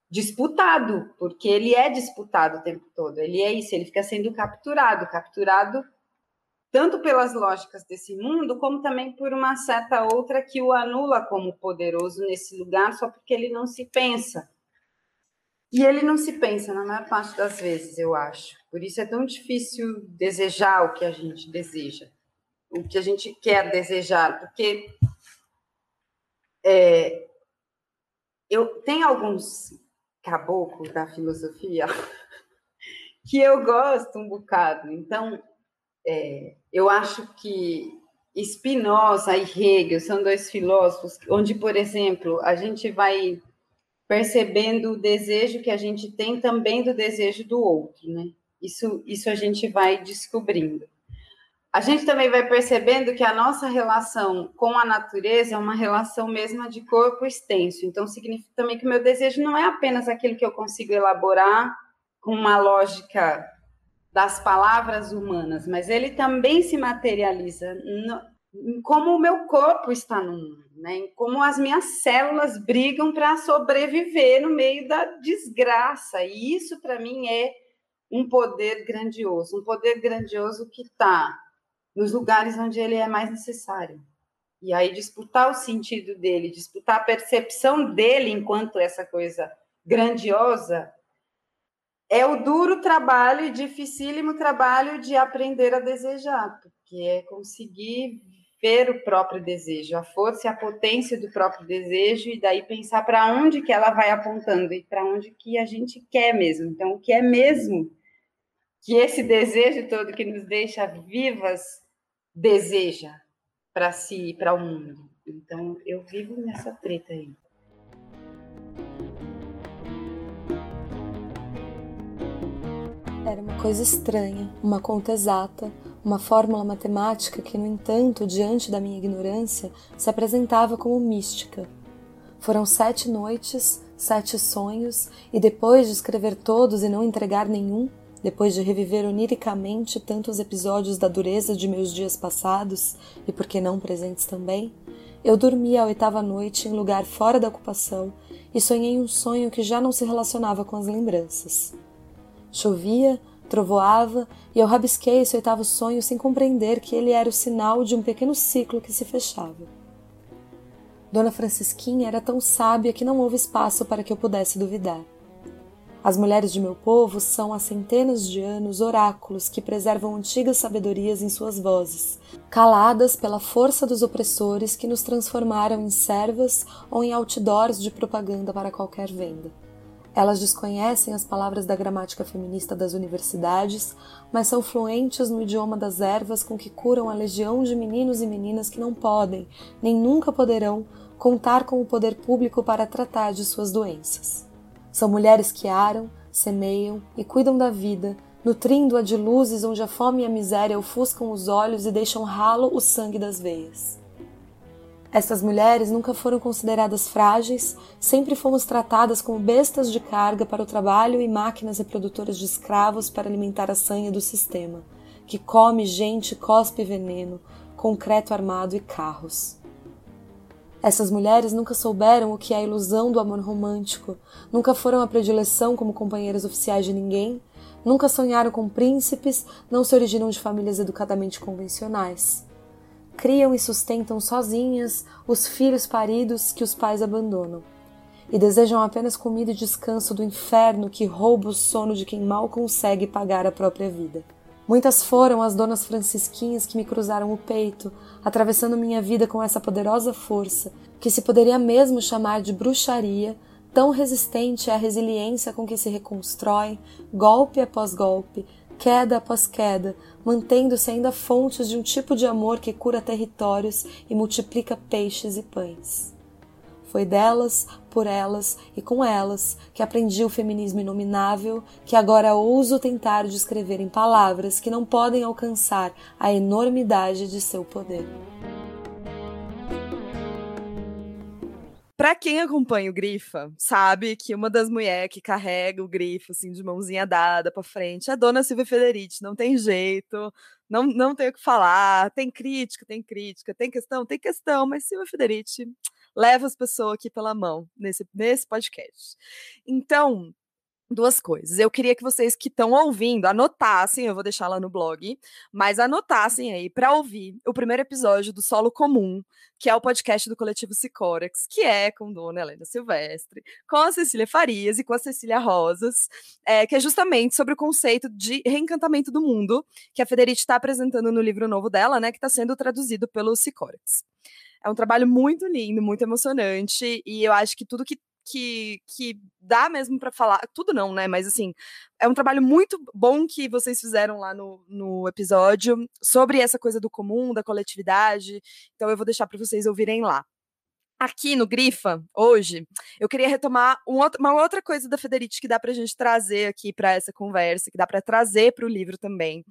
Speaker 3: disputado, porque ele é disputado o tempo todo. Ele é isso, ele fica sendo capturado, capturado tanto pelas lógicas desse mundo, como também por uma certa outra que o anula como poderoso nesse lugar, só porque ele não se pensa. E ele não se pensa na maior parte das vezes, eu acho. Por isso é tão difícil desejar o que a gente deseja, o que a gente quer desejar, porque é, eu tem alguns caboclos da filosofia *laughs* que eu gosto um bocado. Então, é, eu acho que Spinoza e Hegel são dois filósofos onde, por exemplo, a gente vai percebendo o desejo que a gente tem também do desejo do outro, né? Isso, isso a gente vai descobrindo. A gente também vai percebendo que a nossa relação com a natureza é uma relação mesma de corpo extenso. Então, significa também que o meu desejo não é apenas aquilo que eu consigo elaborar com uma lógica das palavras humanas, mas ele também se materializa no, em como o meu corpo está no mundo, né? em como as minhas células brigam para sobreviver no meio da desgraça. E isso, para mim, é um poder grandioso, um poder grandioso que está nos lugares onde ele é mais necessário. E aí disputar o sentido dele, disputar a percepção dele enquanto essa coisa grandiosa é o duro trabalho e dificílimo trabalho de aprender a desejar, porque é conseguir ver o próprio desejo, a força e a potência do próprio desejo e daí pensar para onde que ela vai apontando e para onde que a gente quer mesmo. Então, o que é mesmo que esse desejo todo que nos deixa vivas deseja para si e para o mundo. Então, eu vivo nessa treta aí.
Speaker 1: Era uma coisa estranha, uma conta exata, uma fórmula matemática que, no entanto, diante da minha ignorância, se apresentava como mística. Foram sete noites, sete sonhos, e depois de escrever todos e não entregar nenhum, depois de reviver oniricamente tantos episódios da dureza de meus dias passados, e por que não presentes também, eu dormi a oitava noite em lugar fora da ocupação e sonhei um sonho que já não se relacionava com as lembranças. Chovia, trovoava, e eu rabisquei esse oitavo sonho sem compreender que ele era o sinal de um pequeno ciclo que se fechava. Dona Francisquinha era tão sábia que não houve espaço para que eu pudesse duvidar. As mulheres de meu povo são há centenas de anos oráculos que preservam antigas sabedorias em suas vozes, caladas pela força dos opressores que nos transformaram em servas ou em outdoors de propaganda para qualquer venda. Elas desconhecem as palavras da gramática feminista das universidades, mas são fluentes no idioma das ervas com que curam a legião de meninos e meninas que não podem, nem nunca poderão, contar com o poder público para tratar de suas doenças. São mulheres que aram, semeiam e cuidam da vida, nutrindo-a de luzes onde a fome e a miséria ofuscam os olhos e deixam ralo o sangue das veias. Essas mulheres nunca foram consideradas frágeis, sempre fomos tratadas como bestas de carga para o trabalho e máquinas reprodutoras de escravos para alimentar a sanha do sistema, que come gente, cospe veneno, concreto armado e carros. Essas mulheres nunca souberam o que é a ilusão do amor romântico, nunca foram a predileção como companheiras oficiais de ninguém, nunca sonharam com príncipes, não se originam de famílias educadamente convencionais criam e sustentam sozinhas os filhos paridos que os pais abandonam, e desejam apenas comida e descanso do inferno que rouba o sono de quem mal consegue pagar a própria vida. Muitas foram as donas francisquinhas que me cruzaram o peito, atravessando minha vida com essa poderosa força, que se poderia mesmo chamar de bruxaria, tão resistente à resiliência com que se reconstrói, golpe após golpe, queda após queda, mantendo-se ainda fontes de um tipo de amor que cura territórios e multiplica peixes e pães. Foi delas, por elas e com elas que aprendi o feminismo inominável que agora ouso tentar descrever em palavras que não podem alcançar a enormidade de seu poder.
Speaker 2: Para quem acompanha o Grifa, sabe que uma das mulheres que carrega o Grifa assim de mãozinha dada para frente é a dona Silvia Federici, não tem jeito, não não tem o que falar, tem crítica, tem crítica, tem questão, tem questão, mas Silvia Federici leva as pessoas aqui pela mão nesse nesse podcast. Então, duas coisas. Eu queria que vocês que estão ouvindo anotassem, eu vou deixar lá no blog, mas anotassem aí para ouvir o primeiro episódio do Solo Comum, que é o podcast do coletivo Sicorex, que é com Dona Helena Silvestre, com a Cecília Farias e com a Cecília Rosas, é, que é justamente sobre o conceito de reencantamento do mundo, que a Federici está apresentando no livro novo dela, né, que está sendo traduzido pelo Sicorex. É um trabalho muito lindo, muito emocionante, e eu acho que tudo que que, que dá mesmo para falar, tudo não, né? Mas assim, é um trabalho muito bom que vocês fizeram lá no, no episódio sobre essa coisa do comum, da coletividade. Então eu vou deixar para vocês ouvirem lá. Aqui no Grifa, hoje, eu queria retomar um outro, uma outra coisa da Federici que dá para a gente trazer aqui para essa conversa, que dá para trazer para o livro também,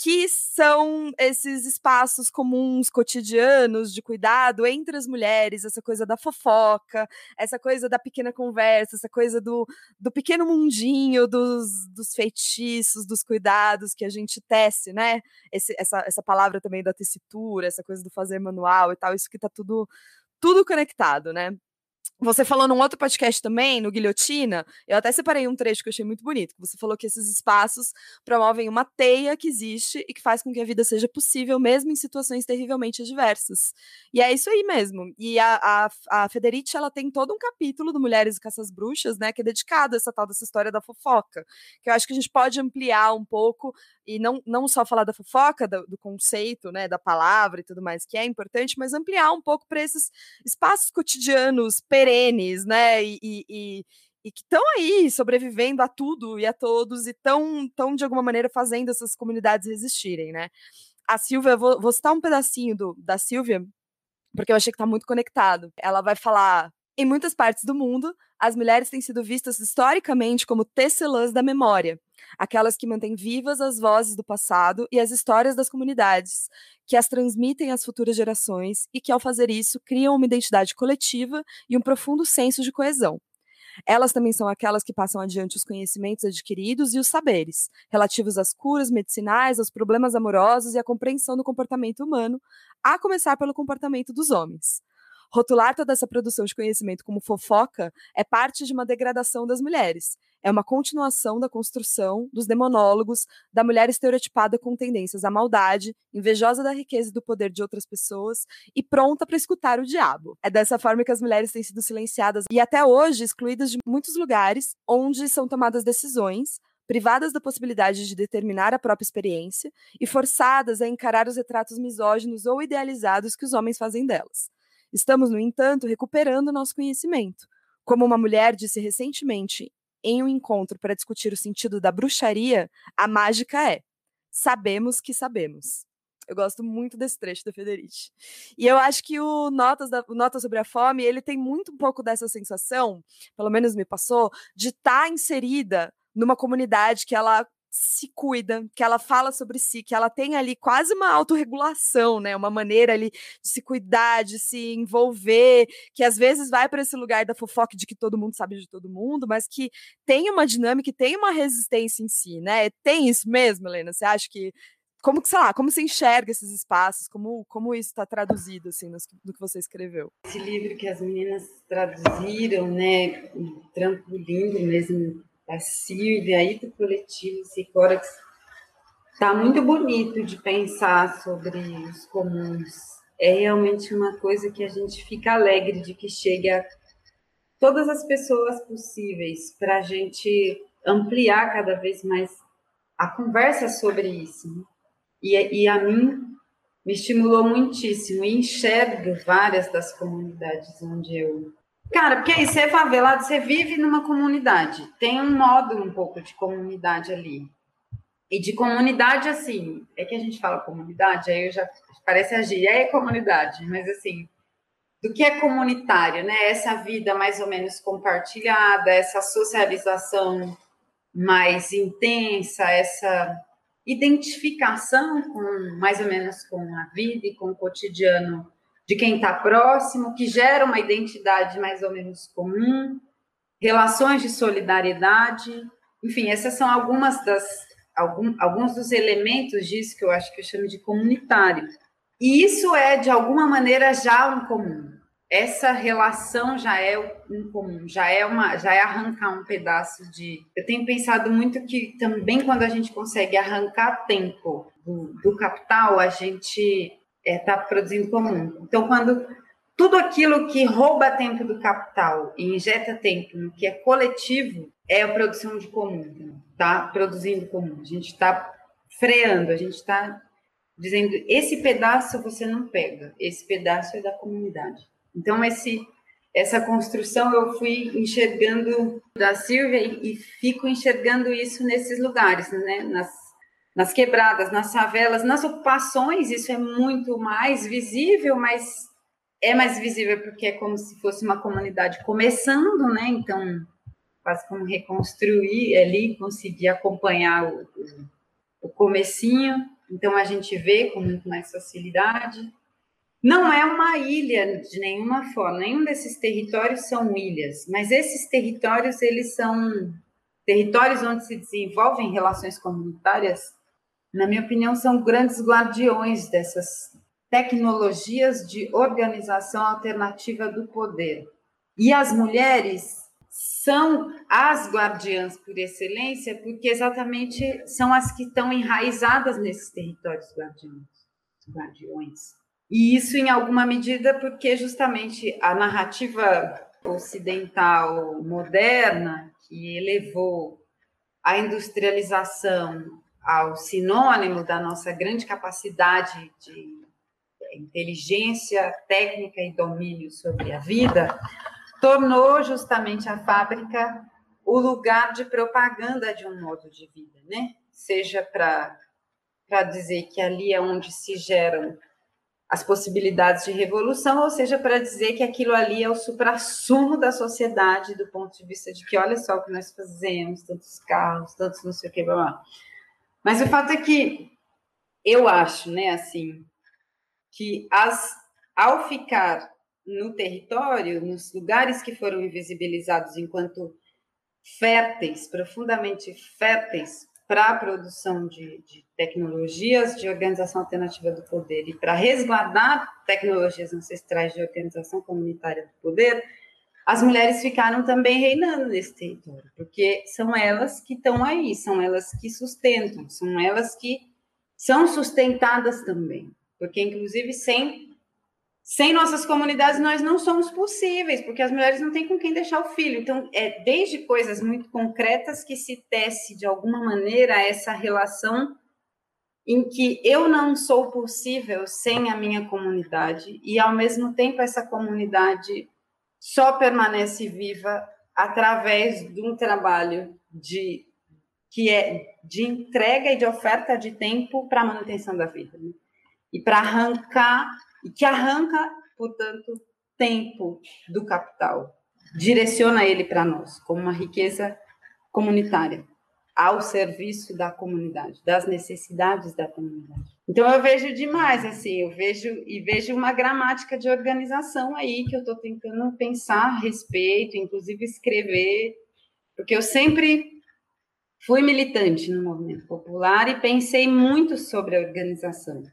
Speaker 2: que são esses espaços comuns, cotidianos, de cuidado entre as mulheres, essa coisa da fofoca, essa coisa da pequena conversa, essa coisa do, do pequeno mundinho, dos, dos feitiços, dos cuidados que a gente tece, né? Esse, essa, essa palavra também da tessitura, essa coisa do fazer manual e tal, isso que tá tudo, tudo conectado, né? Você falou num outro podcast também, no Guilhotina, eu até separei um trecho que eu achei muito bonito, você falou que esses espaços promovem uma teia que existe e que faz com que a vida seja possível, mesmo em situações terrivelmente adversas. E é isso aí mesmo. E a, a, a Federici, ela tem todo um capítulo do Mulheres e Caças Bruxas, né, que é dedicado a essa tal dessa história da fofoca, que eu acho que a gente pode ampliar um pouco e não, não só falar da fofoca, do, do, conceito, né, da palavra e tudo mais, que é importante, mas ampliar um pouco para esses espaços cotidianos perenes, né, e, e, e que estão aí sobrevivendo a tudo e a todos e estão, tão, de alguma maneira, fazendo essas comunidades resistirem, né. A Silvia, vou, vou citar um pedacinho do, da Silvia, porque eu achei que está muito conectado. Ela vai falar em muitas partes do mundo, as mulheres têm sido vistas historicamente como tecelãs da memória, aquelas que mantêm vivas as vozes do passado e as histórias das comunidades, que as transmitem às futuras gerações e que, ao fazer isso, criam uma identidade coletiva e um profundo senso de coesão. Elas também são aquelas que passam adiante os conhecimentos adquiridos e os saberes, relativos às curas medicinais, aos problemas amorosos e à compreensão do comportamento humano, a começar pelo comportamento dos homens. Rotular toda essa produção de conhecimento como fofoca é parte de uma degradação das mulheres. É uma continuação da construção dos demonólogos, da mulher estereotipada com tendências à maldade, invejosa da riqueza e do poder de outras pessoas e pronta para escutar o diabo. É dessa forma que as mulheres têm sido silenciadas e até hoje excluídas de muitos lugares onde são tomadas decisões, privadas da possibilidade de determinar a própria experiência e forçadas a encarar os retratos misóginos ou idealizados que os homens fazem delas. Estamos, no entanto, recuperando nosso conhecimento. Como uma mulher disse recentemente em um encontro para discutir o sentido da bruxaria, a mágica é: sabemos que sabemos. Eu gosto muito desse trecho da Federici. E eu acho que o Notas, da, o Notas sobre a Fome, ele tem muito um pouco dessa sensação, pelo menos me passou, de estar tá inserida numa comunidade que ela se cuida, que ela fala sobre si, que ela tem ali quase uma autorregulação, né? Uma maneira ali de se cuidar, de se envolver, que às vezes vai para esse lugar da fofoca de que todo mundo sabe de todo mundo, mas que tem uma dinâmica, tem uma resistência em si, né? Tem isso mesmo, Helena? Você acha que como que, sei lá, como você enxerga esses espaços, como, como isso está traduzido, assim, no, no, que você escreveu?
Speaker 3: Esse livro que as meninas traduziram, né, um trampo lindo mesmo, da Silvia e do coletivo Cicorax, está muito bonito de pensar sobre os comuns. É realmente uma coisa que a gente fica alegre de que chegue a todas as pessoas possíveis para a gente ampliar cada vez mais a conversa sobre isso. E, e a mim me estimulou muitíssimo e enxergo várias das comunidades onde eu. Cara, porque aí você é favelado, você vive numa comunidade, tem um modo um pouco de comunidade ali. E de comunidade, assim, é que a gente fala comunidade, aí eu já parece agir, é comunidade, mas assim, do que é comunitário, né? Essa vida mais ou menos compartilhada, essa socialização mais intensa, essa identificação com mais ou menos com a vida e com o cotidiano de quem está próximo, que gera uma identidade mais ou menos comum, relações de solidariedade, enfim, essas são algumas das algum, alguns dos elementos disso que eu acho que eu chamo de comunitário. E isso é de alguma maneira já um comum essa relação já é incomum, já é uma, já é arrancar um pedaço de. Eu tenho pensado muito que também quando a gente consegue arrancar tempo do, do capital, a gente está é, produzindo comum. Então, quando tudo aquilo que rouba tempo do capital e injeta tempo no que é coletivo é a produção de comum, tá? Produzindo comum. A gente está freando, a gente está dizendo esse pedaço você não pega, esse pedaço é da comunidade. Então, esse, essa construção eu fui enxergando da Silvia e, e fico enxergando isso nesses lugares, né? nas, nas quebradas, nas favelas, nas ocupações, isso é muito mais visível, mas é mais visível porque é como se fosse uma comunidade começando, né? Então, quase como reconstruir ali, conseguir acompanhar o, o, comecinho. Então, a gente vê com muito mais facilidade. Não é uma ilha de nenhuma forma, nenhum desses territórios são ilhas, mas esses territórios, eles são territórios onde se desenvolvem relações comunitárias, na minha opinião, são grandes guardiões dessas tecnologias de organização alternativa do poder. E as mulheres são as guardiãs por excelência, porque exatamente são as que estão enraizadas nesses territórios guardiões. E isso, em alguma medida, porque justamente a narrativa ocidental moderna, que elevou a industrialização ao sinônimo da nossa grande capacidade de inteligência técnica e domínio sobre a vida, tornou justamente a fábrica o lugar de propaganda de um modo de vida, né? Seja para dizer que ali é onde se geram as possibilidades de revolução, ou seja, para dizer que aquilo ali é o suprassumo da sociedade, do ponto de vista de que olha só o que nós fazemos, tantos carros, tantos não sei o que, blá, blá. Mas o fato é que eu acho, né, assim, que as, ao ficar no território, nos lugares que foram invisibilizados enquanto férteis, profundamente férteis para a produção de, de, tecnologias de organização alternativa do poder e para resguardar tecnologias ancestrais de organização comunitária do poder, as mulheres ficaram também reinando nesse território, porque são elas que estão aí, são elas que sustentam, são elas que são sustentadas também, porque inclusive sem sem nossas comunidades nós não somos possíveis, porque as mulheres não têm com quem deixar o filho. Então, é desde coisas muito concretas que se tece de alguma maneira essa relação em que eu não sou possível sem a minha comunidade e ao mesmo tempo essa comunidade só permanece viva através de um trabalho de que é de entrega e de oferta de tempo para a manutenção da vida né? e para arrancar e que arranca, portanto, tempo do capital, direciona ele para nós como uma riqueza comunitária, ao serviço da comunidade, das necessidades da comunidade. Então eu vejo demais assim, eu vejo e vejo uma gramática de organização aí que eu estou tentando pensar a respeito, inclusive escrever, porque eu sempre fui militante no movimento popular e pensei muito sobre a organização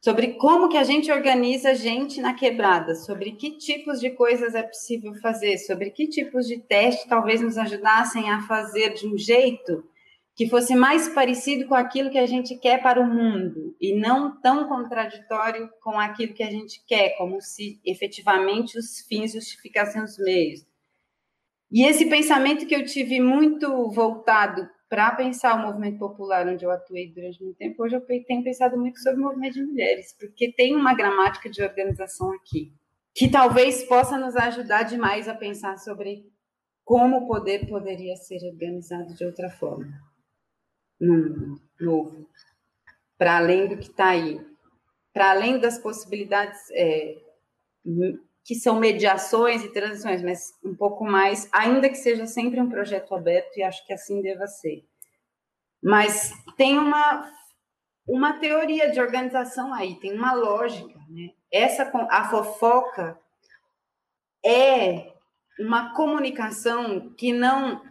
Speaker 3: sobre como que a gente organiza a gente na quebrada, sobre que tipos de coisas é possível fazer, sobre que tipos de teste talvez nos ajudassem a fazer de um jeito que fosse mais parecido com aquilo que a gente quer para o mundo e não tão contraditório com aquilo que a gente quer, como se efetivamente os fins justificassem os meios. E esse pensamento que eu tive muito voltado para pensar o movimento popular onde eu atuei durante muito tempo, hoje eu tenho pensado muito sobre o movimento de mulheres, porque tem uma gramática de organização aqui, que talvez possa nos ajudar demais a pensar sobre como o poder poderia ser organizado de outra forma, no novo, para além do que está aí, para além das possibilidades é, que são mediações e transições, mas um pouco mais, ainda que seja sempre um projeto aberto, e acho que assim deva ser. Mas tem uma, uma teoria de organização aí, tem uma lógica. Né? Essa, a fofoca é uma comunicação que não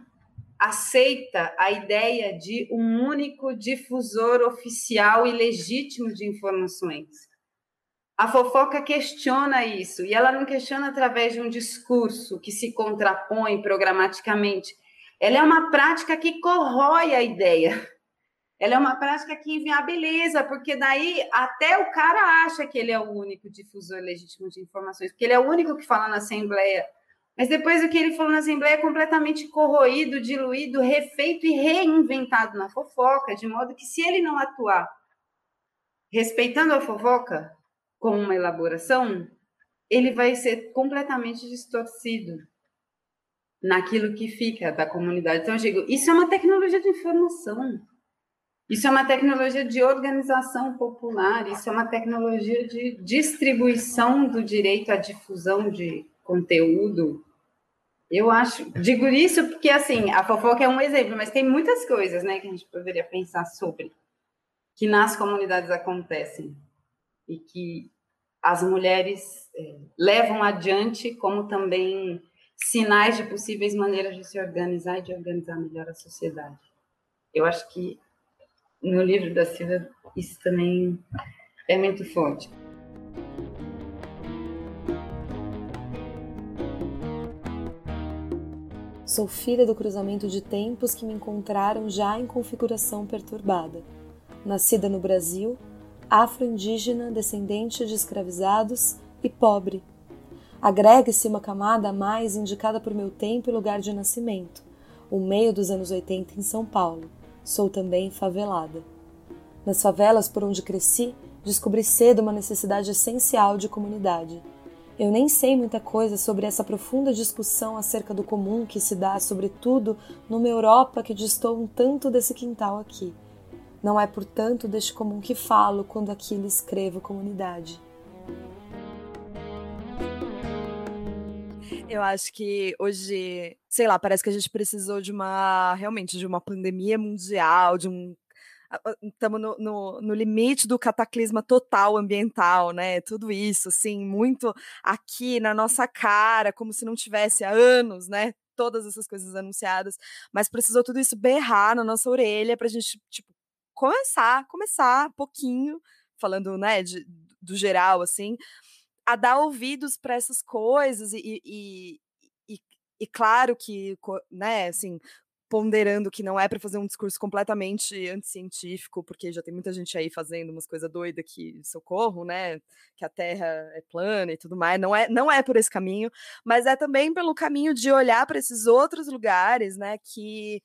Speaker 3: aceita a ideia de um único difusor oficial e legítimo de informações. A fofoca questiona isso, e ela não questiona através de um discurso que se contrapõe programaticamente. Ela é uma prática que corrói a ideia. Ela é uma prática que inviabiliza, porque daí até o cara acha que ele é o único difusor legítimo de informações, porque ele é o único que fala na Assembleia. Mas depois o que ele falou na Assembleia é completamente corroído, diluído, refeito e reinventado na fofoca, de modo que se ele não atuar respeitando a fofoca, com uma elaboração, ele vai ser completamente distorcido naquilo que fica da comunidade. Então, eu digo, isso é uma tecnologia de informação. Isso é uma tecnologia de organização popular, isso é uma tecnologia de distribuição do direito à difusão de conteúdo. Eu acho, digo isso porque assim, a fofoca é um exemplo, mas tem muitas coisas, né, que a gente poderia pensar sobre que nas comunidades acontecem e que as mulheres é, levam adiante, como também sinais de possíveis maneiras de se organizar e de organizar melhor a sociedade. Eu acho que no livro da Silvia isso também é muito forte.
Speaker 1: Sou filha do cruzamento de tempos que me encontraram já em configuração perturbada. Nascida no Brasil, afro-indígena, descendente de escravizados e pobre. Agregue-se uma camada a mais indicada por meu tempo e lugar de nascimento, o meio dos anos 80 em São Paulo. Sou também favelada. Nas favelas por onde cresci, descobri cedo uma necessidade essencial de comunidade. Eu nem sei muita coisa sobre essa profunda discussão acerca do comum que se dá, sobretudo, numa Europa que distou um tanto desse quintal aqui não é, portanto, deste comum que falo quando aqui lhe escrevo comunidade.
Speaker 2: Eu acho que hoje, sei lá, parece que a gente precisou de uma, realmente, de uma pandemia mundial, de um estamos no, no, no, limite do cataclisma total ambiental, né? Tudo isso, assim, muito aqui na nossa cara, como se não tivesse há anos, né? Todas essas coisas anunciadas, mas precisou tudo isso berrar na nossa orelha para a gente, tipo, começar, começar pouquinho, falando, né, de, do geral, assim, a dar ouvidos para essas coisas e, e, e, e, claro que, né, assim, ponderando que não é para fazer um discurso completamente anticientífico, porque já tem muita gente aí fazendo umas coisas doidas que socorro, né, que a Terra é plana e tudo mais, não é, não é por esse caminho, mas é também pelo caminho de olhar para esses outros lugares, né, que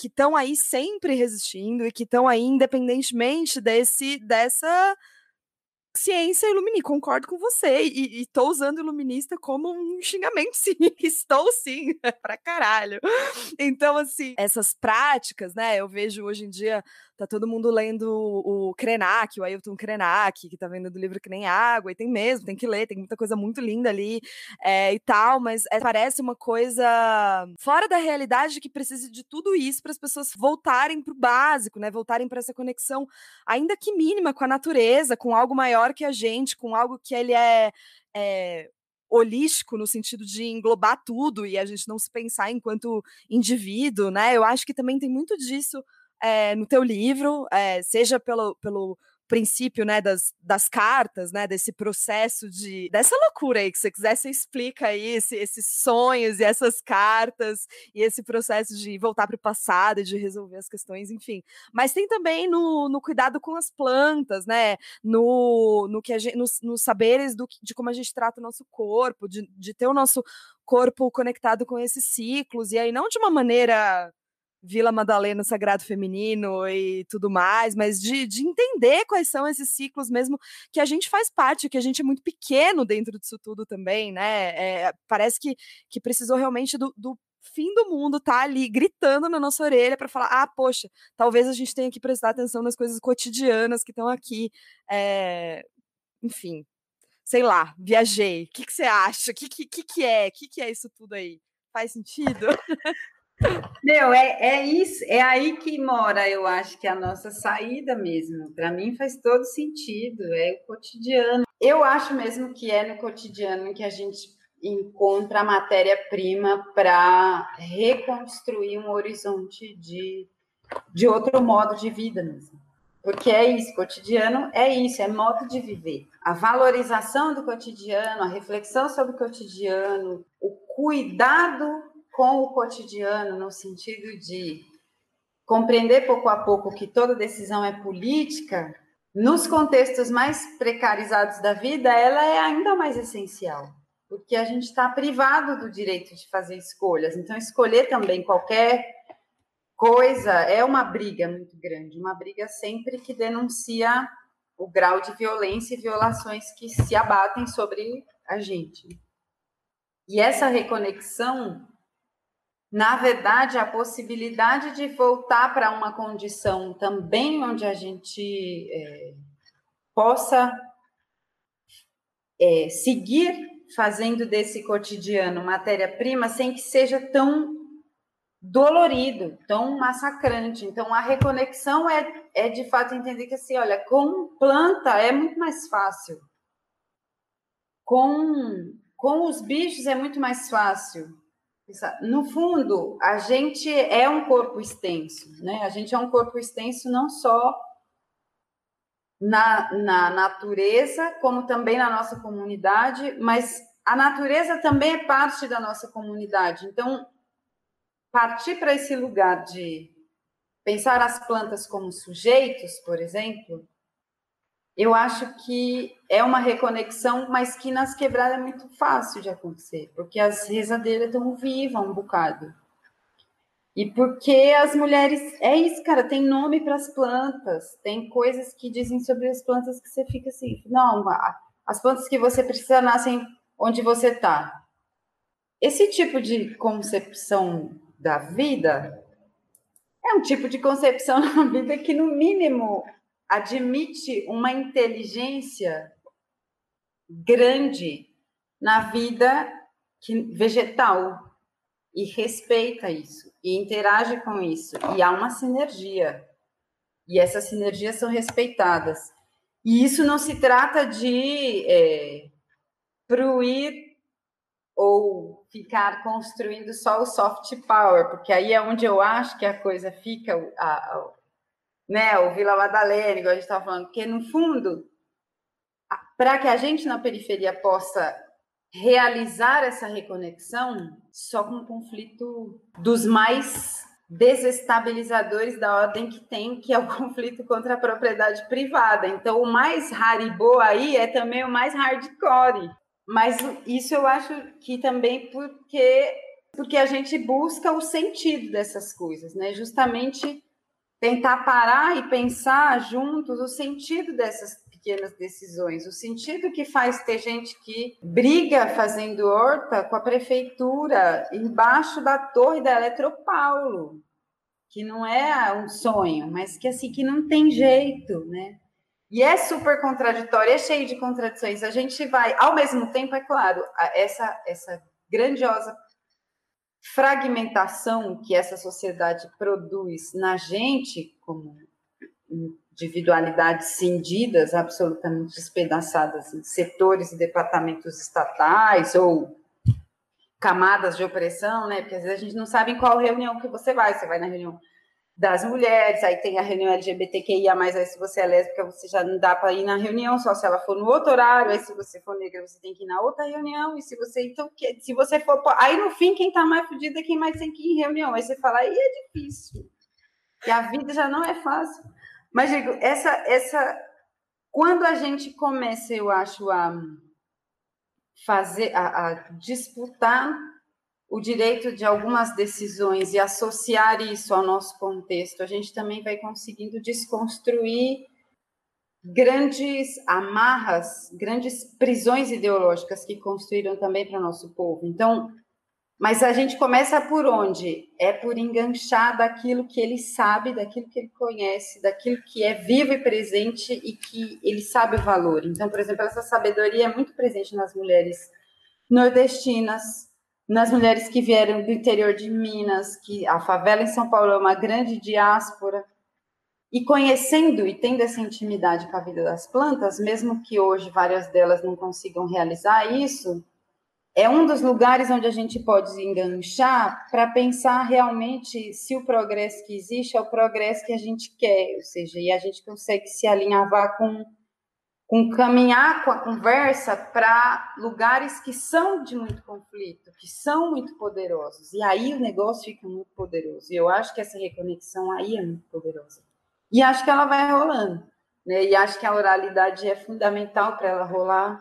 Speaker 2: que estão aí sempre resistindo e que estão aí independentemente desse dessa ciência iluminista, concordo com você, e, estou usando iluminista como um xingamento, *laughs* sim, estou sim, *laughs* pra caralho. Então, assim, essas práticas, né, eu vejo hoje em dia, tá todo mundo lendo o, Krenak, o Ailton Krenak, que tá vendo do livro que nem água, e tem mesmo, tem que ler, tem muita coisa muito linda ali, é, e tal, mas é, parece uma coisa fora da realidade que precisa de tudo isso para as pessoas voltarem pro básico, né, voltarem para essa conexão, ainda que mínima, com a natureza, com algo maior que a gente, com algo que ele é, é holístico no sentido de englobar tudo e a gente não se pensar enquanto indivíduo, né? Eu acho que também tem muito disso é, no teu livro, é, seja pelo, pelo princípio, né, das, das cartas, né, desse processo de dessa loucura aí que você quiser você explica aí esse, esses sonhos e essas cartas e esse processo de voltar para o passado e de resolver as questões, enfim. Mas tem também no, no cuidado com as plantas, né, no, no que a gente, nos, nos saberes do, de como a gente trata o nosso corpo, de, de ter o nosso corpo conectado com esses ciclos e aí não de uma maneira Vila Madalena Sagrado Feminino e tudo mais, mas de, de entender quais são esses ciclos mesmo que a gente faz parte, que a gente é muito pequeno dentro disso tudo também, né? É, parece que, que precisou realmente do, do fim do mundo tá ali gritando na nossa orelha para falar: ah, poxa, talvez a gente tenha que prestar atenção nas coisas cotidianas que estão aqui. É... Enfim, sei lá, viajei. O que, você acha? O que, que, que é? O que, que é isso tudo aí? Faz sentido? *laughs*
Speaker 3: Meu, é, é isso, é aí que mora, eu acho que a nossa saída mesmo. Para mim faz todo sentido, é o cotidiano. Eu acho mesmo que é no cotidiano que a gente encontra a matéria-prima para reconstruir um horizonte de, de outro modo de vida mesmo. Porque é isso, cotidiano é isso, é modo de viver. A valorização do cotidiano, a reflexão sobre o cotidiano, o cuidado com o cotidiano, no sentido de compreender pouco a pouco que toda decisão é política, nos contextos mais precarizados da vida, ela é ainda mais essencial porque a gente está privado do direito de fazer escolhas. Então, escolher também qualquer coisa é uma briga muito grande, uma briga sempre que denuncia o grau de violência e violações que se abatem sobre a gente. E essa reconexão, na verdade, a possibilidade de voltar para uma condição também onde a gente é, possa é, seguir fazendo desse cotidiano matéria-prima sem que seja tão dolorido, tão massacrante. Então, a reconexão é, é de fato entender que, assim, olha, com planta é muito mais fácil. Com, com os bichos é muito mais fácil. No fundo, a gente é um corpo extenso, né? A gente é um corpo extenso não só na, na natureza, como também na nossa comunidade, mas a natureza também é parte da nossa comunidade. Então, partir para esse lugar de pensar as plantas como sujeitos, por exemplo, eu acho que é uma reconexão, mas que nas quebradas é muito fácil de acontecer, porque as rezadeiras estão vivas um bocado. E porque as mulheres. É isso, cara, tem nome para as plantas, tem coisas que dizem sobre as plantas que você fica assim. Não, as plantas que você precisa nascem onde você está. Esse tipo de concepção da vida é um tipo de concepção *laughs* na vida que, no mínimo, admite uma inteligência grande na vida vegetal e respeita isso e interage com isso e há uma sinergia. E essas sinergias são respeitadas. E isso não se trata de é, ou ficar construindo só o soft power porque aí é onde eu acho que a coisa fica a, a, né o Vila Madalena igual a gente estava falando porque no fundo para que a gente na periferia possa realizar essa reconexão só com um conflito dos mais desestabilizadores da ordem que tem, que é o *laughs* conflito contra a propriedade privada. Então, o mais haribo aí é também o mais hardcore. Mas isso eu acho que também porque porque a gente busca o sentido dessas coisas, né? Justamente tentar parar e pensar juntos o sentido dessas pequenas decisões. O sentido que faz ter gente que briga fazendo horta com a prefeitura embaixo da torre da Eletropaulo, que não é um sonho, mas que assim que não tem jeito, né? E é super contraditório, é cheio de contradições. A gente vai, ao mesmo tempo, é claro, essa essa grandiosa fragmentação que essa sociedade produz na gente como individualidades cindidas, absolutamente despedaçadas em setores e departamentos estatais ou camadas de opressão, né? Porque às vezes a gente não sabe em qual reunião que você vai. Você vai na reunião das mulheres, aí tem a reunião LGBTQIA, mas aí se você é lésbica, você já não dá para ir na reunião, só se ela for no outro horário, aí se você for negra, você tem que ir na outra reunião, e se você, então, se você for, aí no fim, quem tá mais fudido é quem mais tem que ir em reunião, aí você fala, aí é difícil, e a vida já não é fácil, mas digo, essa, essa, quando a gente começa, eu acho, a fazer, a, a disputar o direito de algumas decisões e associar isso ao nosso contexto, a gente também vai conseguindo desconstruir grandes amarras, grandes prisões ideológicas que construíram também para o nosso povo. Então, mas a gente começa por onde? É por enganchar daquilo que ele sabe, daquilo que ele conhece, daquilo que é vivo e presente e que ele sabe o valor. Então, por exemplo, essa sabedoria é muito presente nas mulheres nordestinas, nas mulheres que vieram do interior de Minas, que a favela em São Paulo é uma grande diáspora. E conhecendo e tendo essa intimidade com a vida das plantas, mesmo que hoje várias delas não consigam realizar isso, é um dos lugares onde a gente pode enganchar para pensar realmente se o progresso que existe é o progresso que a gente quer, ou seja, e a gente consegue se alinhavar com, com caminhar com a conversa para lugares que são de muito conflito, que são muito poderosos. E aí o negócio fica muito poderoso. E eu acho que essa reconexão aí é muito poderosa. E acho que ela vai rolando. Né? E acho que a oralidade é fundamental para ela rolar.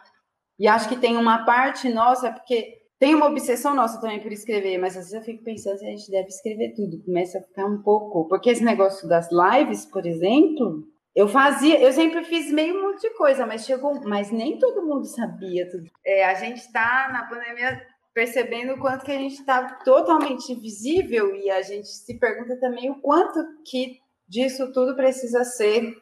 Speaker 3: E acho que tem uma parte nossa, porque tem uma obsessão nossa também por escrever, mas às vezes eu fico pensando se a gente deve escrever tudo. Começa a ficar um pouco. Porque esse negócio das lives, por exemplo, eu fazia, eu sempre fiz meio um monte de coisa, mas chegou, mas nem todo mundo sabia tudo. É, a gente está na pandemia percebendo o quanto que a gente está totalmente visível e a gente se pergunta também o quanto que disso tudo precisa ser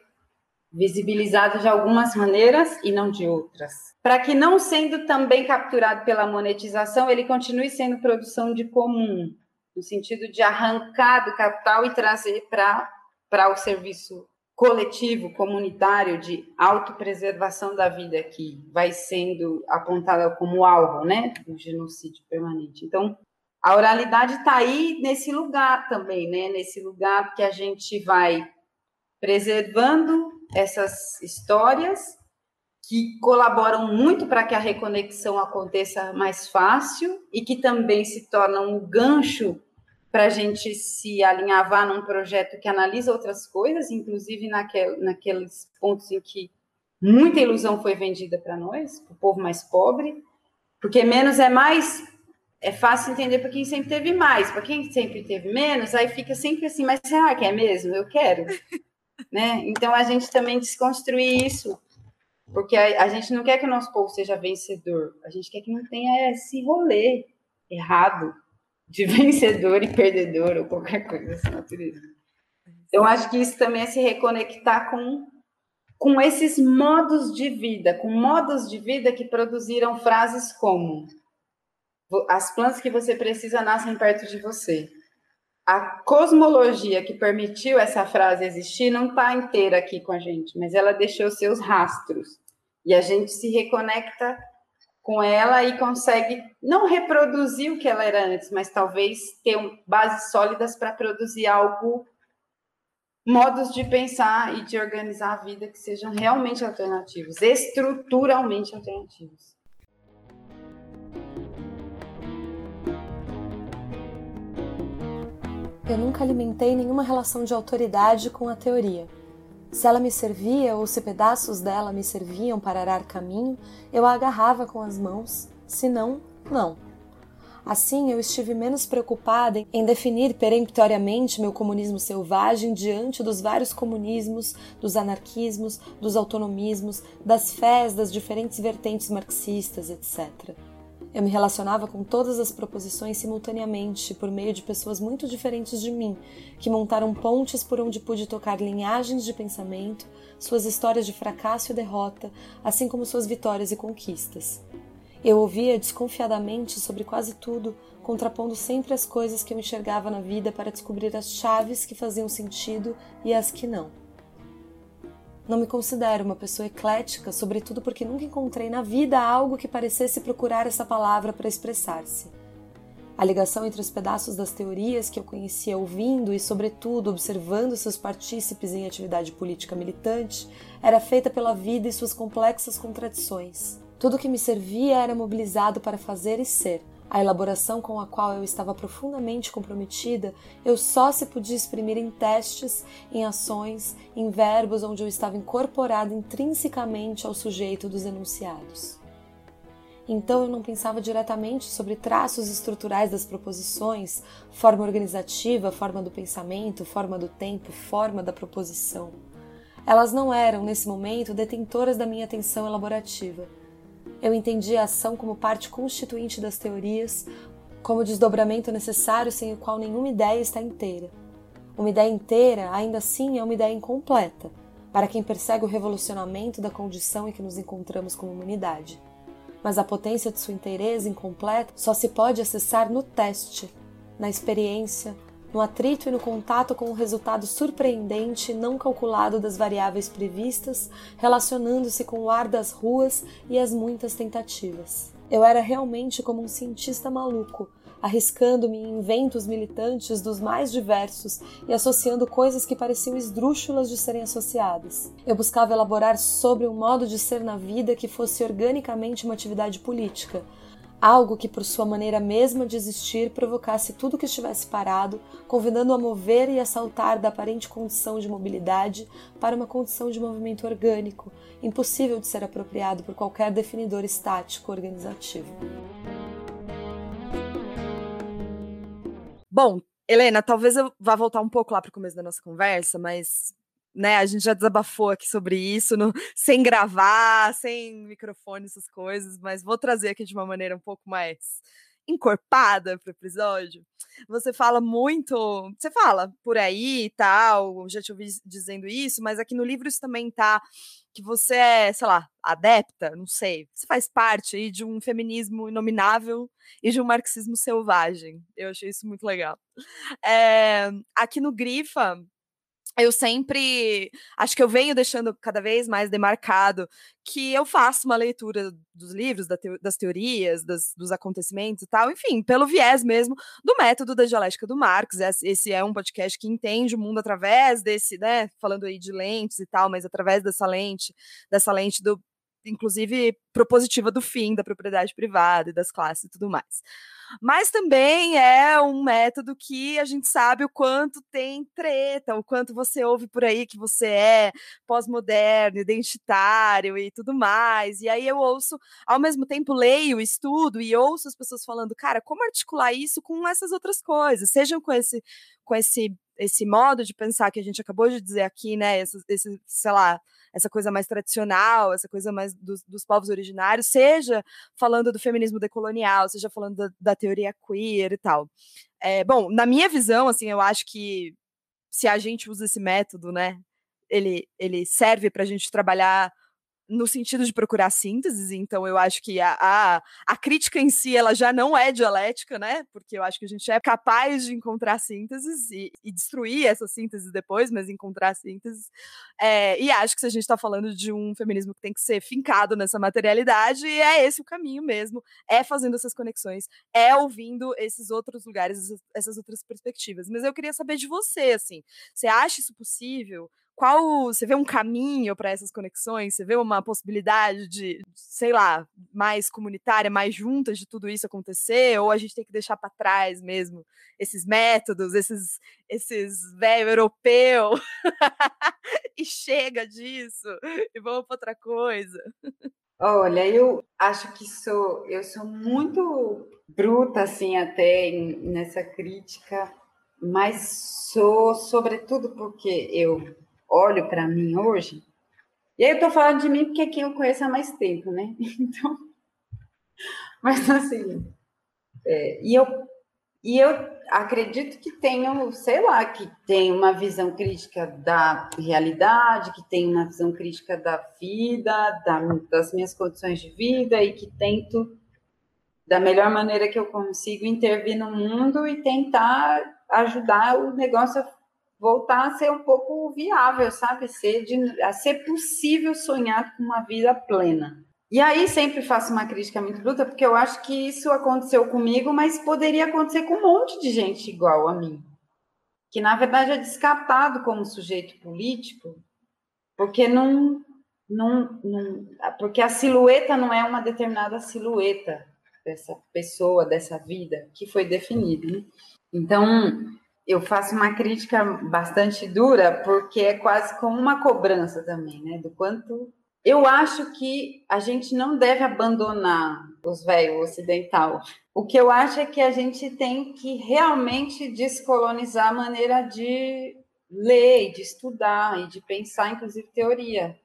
Speaker 3: visibilizado de algumas maneiras e não de outras. Para que não sendo também capturado pela monetização, ele continue sendo produção de comum, no sentido de arrancar do capital e trazer para o serviço coletivo, comunitário, de autopreservação da vida que vai sendo apontada como alvo, né, do genocídio permanente. Então, a oralidade está aí nesse lugar também, né? Nesse lugar que a gente vai preservando essas histórias que colaboram muito para que a reconexão aconteça mais fácil e que também se tornam um gancho para a gente se alinhavar num projeto que analisa outras coisas, inclusive naquel, naqueles pontos em que muita ilusão foi vendida para nós, para o povo mais pobre, porque menos é mais é fácil entender para quem sempre teve mais, para quem sempre teve menos, aí fica sempre assim, mas será que é mesmo? Eu quero. *laughs* né? Então a gente também desconstruir isso, porque a, a, gente não quer que o nosso povo seja vencedor, a gente quer que não tenha esse rolê errado de vencedor e perdedor ou qualquer coisa dessa natureza. Eu acho que isso também é se reconectar com com esses modos de vida, com modos de vida que produziram frases como as plantas que você precisa nascem perto de você. A cosmologia que permitiu essa frase existir não está inteira aqui com a gente, mas ela deixou seus rastros. E a gente se reconecta com ela e consegue não reproduzir o que ela era antes, mas talvez ter bases sólidas para produzir algo, modos de pensar e de organizar a vida que sejam realmente alternativos, estruturalmente alternativos.
Speaker 1: Eu nunca alimentei nenhuma relação de autoridade com a teoria. Se ela me servia ou se pedaços dela me serviam para arar caminho, eu a agarrava com as mãos, se não, não. Assim, eu estive menos preocupada em definir peremptoriamente meu comunismo selvagem diante dos vários comunismos, dos anarquismos, dos autonomismos, das fés das diferentes vertentes marxistas, etc. Eu me relacionava com todas as proposições simultaneamente, por meio de pessoas muito diferentes de mim, que montaram pontes por onde pude tocar linhagens de pensamento, suas histórias de fracasso e derrota, assim como suas vitórias e conquistas. Eu ouvia desconfiadamente sobre quase tudo, contrapondo sempre as coisas que eu enxergava na vida para descobrir as chaves que faziam sentido e as que não. Não me considero uma pessoa eclética, sobretudo porque nunca encontrei na vida algo que parecesse procurar essa palavra para expressar-se. A ligação entre os pedaços das teorias que eu conhecia ouvindo e, sobretudo, observando seus partícipes em atividade política militante era feita pela vida e suas complexas contradições. Tudo que me servia era mobilizado para fazer e ser, a elaboração com a qual eu estava profundamente comprometida, eu só se podia exprimir em testes, em ações, em verbos onde eu estava incorporada intrinsecamente ao sujeito dos enunciados. Então eu não pensava diretamente sobre traços estruturais das proposições, forma organizativa, forma do pensamento, forma do tempo, forma da proposição. Elas não eram, nesse momento, detentoras da minha atenção elaborativa. Eu entendia a ação como parte constituinte das teorias, como desdobramento necessário sem o qual nenhuma ideia está inteira. Uma ideia inteira, ainda assim, é uma ideia incompleta, para quem persegue o revolucionamento da condição em que nos encontramos como humanidade mas a potência de sua inteireza incompleta só se pode acessar no teste, na experiência, no atrito e no contato com o resultado surpreendente não calculado das variáveis previstas, relacionando-se com o ar das ruas e as muitas tentativas. Eu era realmente como um cientista maluco, arriscando-me em inventos militantes dos mais diversos e associando coisas que pareciam esdrúxulas de serem associadas. Eu buscava elaborar sobre um modo de ser na vida que fosse organicamente uma atividade política, algo que, por sua maneira mesma de existir, provocasse tudo que estivesse parado, convidando a mover e a saltar da aparente condição de mobilidade para uma condição de movimento orgânico, impossível de ser apropriado por qualquer definidor estático organizativo.
Speaker 2: Bom, Helena, talvez eu vá voltar um pouco lá para o começo da nossa conversa, mas né, a gente já desabafou aqui sobre isso, no, sem gravar, sem microfone, essas coisas, mas vou trazer aqui de uma maneira um pouco mais encorpada para o episódio. Você fala muito, você fala por aí e tal, já te ouvi dizendo isso, mas aqui no livro isso também tá que você é, sei lá, adepta, não sei, você faz parte aí de um feminismo inominável e de um marxismo selvagem. Eu achei isso muito legal. É, aqui no Grifa, eu sempre acho que eu venho deixando cada vez mais demarcado que eu faço uma leitura dos livros, das teorias, das, dos acontecimentos e tal, enfim, pelo viés mesmo do método da dialética do Marx. Esse é um podcast que entende o mundo através desse, né, falando aí de lentes e tal, mas através dessa lente, dessa lente do, inclusive propositiva do fim da propriedade privada e das classes e tudo mais. Mas também é um método que a gente sabe o quanto tem treta, o quanto você ouve por aí que você é pós-moderno, identitário e tudo mais. E aí eu ouço, ao mesmo tempo leio, estudo e ouço as pessoas falando, cara, como articular isso com essas outras coisas, sejam com esse com esse esse modo de pensar que a gente acabou de dizer aqui, né, esse, esse sei lá, essa coisa mais tradicional, essa coisa mais dos, dos povos originários, seja falando do feminismo decolonial, seja falando da, da teoria queer e tal. É, bom, na minha visão, assim, eu acho que se a gente usa esse método, né, ele, ele serve para a gente trabalhar no sentido de procurar sínteses, então eu acho que a, a, a, crítica em si ela já não é dialética, né? Porque eu acho que a gente é capaz de encontrar sínteses e, e destruir essas sínteses depois, mas encontrar sínteses. É, e acho que se a gente está falando de um feminismo que tem que ser fincado nessa materialidade, é esse o caminho mesmo, é fazendo essas conexões, é ouvindo esses outros lugares, essas outras perspectivas. Mas eu queria saber de você, assim, você acha isso possível? Qual você vê um caminho para essas conexões? Você vê uma possibilidade de, sei lá, mais comunitária, mais juntas de tudo isso acontecer? Ou a gente tem que deixar para trás mesmo esses métodos, esses, esses velho europeu *laughs* e chega disso e vamos para outra coisa?
Speaker 3: Olha, eu acho que sou, eu sou muito bruta assim até nessa crítica, mas sou sobretudo porque eu olho para mim hoje, e aí eu estou falando de mim porque é quem eu conheço há mais tempo, né? *laughs* Então, mas assim, é, e eu e eu acredito que tenho, sei lá, que tem uma visão crítica da realidade, que tem uma visão crítica da vida, da, das minhas condições de vida e que tento da melhor maneira que eu consigo intervir no mundo e tentar ajudar o negócio a voltar a ser um pouco viável, sabe? Ser de, a ser possível sonhar com uma vida plena. E aí sempre faço uma crítica muito bruta, porque eu acho que isso aconteceu comigo, mas poderia acontecer com um monte de gente igual a mim. Que na verdade é descartado como sujeito político, porque não, não, não porque a silhueta não é uma determinada silhueta dessa pessoa, dessa vida que foi definida. Né? Então, eu faço uma crítica bastante dura, porque é quase como uma cobrança também, né? Do quanto eu acho que a gente não deve abandonar os velhos ocidental. O que eu acho é que a gente tem que realmente descolonizar a maneira de ler, de estudar e de pensar, inclusive, teoria,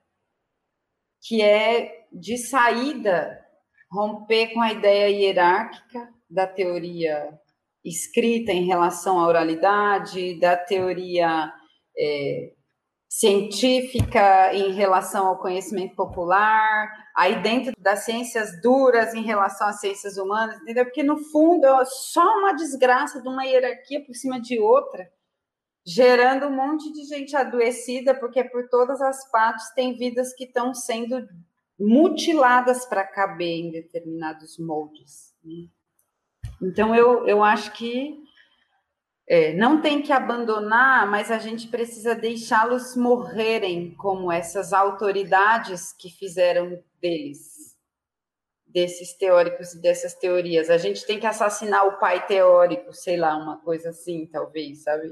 Speaker 3: que é de saída romper com a ideia hierárquica da teoria escrita em relação à oralidade, da teoria é, científica em relação ao conhecimento popular, aí dentro das ciências duras em relação às ciências humanas, entendeu? Porque no fundo é só uma desgraça de uma hierarquia por cima de outra, gerando um monte de gente adoecida, porque por todas as partes tem vidas que estão sendo mutiladas para caber em determinados moldes. Né? Então, eu, eu acho que é, não tem que abandonar, mas a gente precisa deixá-los morrerem como essas autoridades que fizeram deles, desses teóricos e dessas teorias. A gente tem que assassinar o pai teórico, sei lá, uma coisa assim, talvez, sabe?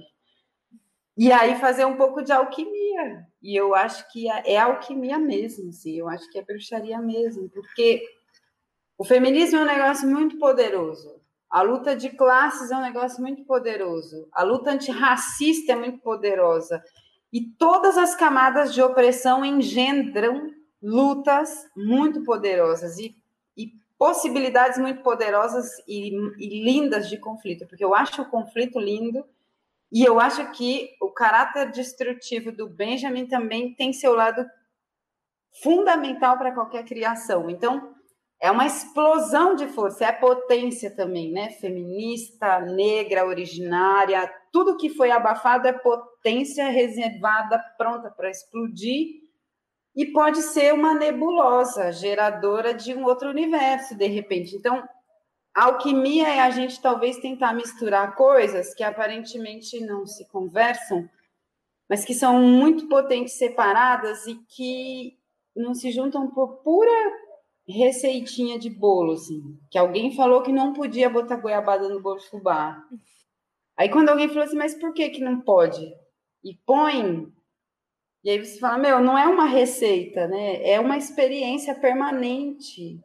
Speaker 3: E aí fazer um pouco de alquimia. E eu acho que é, é alquimia mesmo, assim, eu acho que é bruxaria mesmo, porque o feminismo é um negócio muito poderoso. A luta de classes é um negócio muito poderoso. A luta antirracista é muito poderosa. E todas as camadas de opressão engendram lutas muito poderosas e, e possibilidades muito poderosas e, e lindas de conflito, porque eu acho o conflito lindo e eu acho que o caráter destrutivo do Benjamin também tem seu lado fundamental para qualquer criação. Então, é uma explosão de força, é potência também, né? Feminista, negra, originária, tudo que foi abafado é potência reservada, pronta para explodir, e pode ser uma nebulosa, geradora de um outro universo, de repente. Então, alquimia é a gente talvez tentar misturar coisas que aparentemente não se conversam, mas que são muito potentes separadas e que não se juntam por pura receitinha de bolo, assim, que alguém falou que não podia botar goiabada no bolo de fubá. Aí quando alguém falou assim, mas por que que não pode? E põe. E aí você fala, meu, não é uma receita, né? É uma experiência permanente,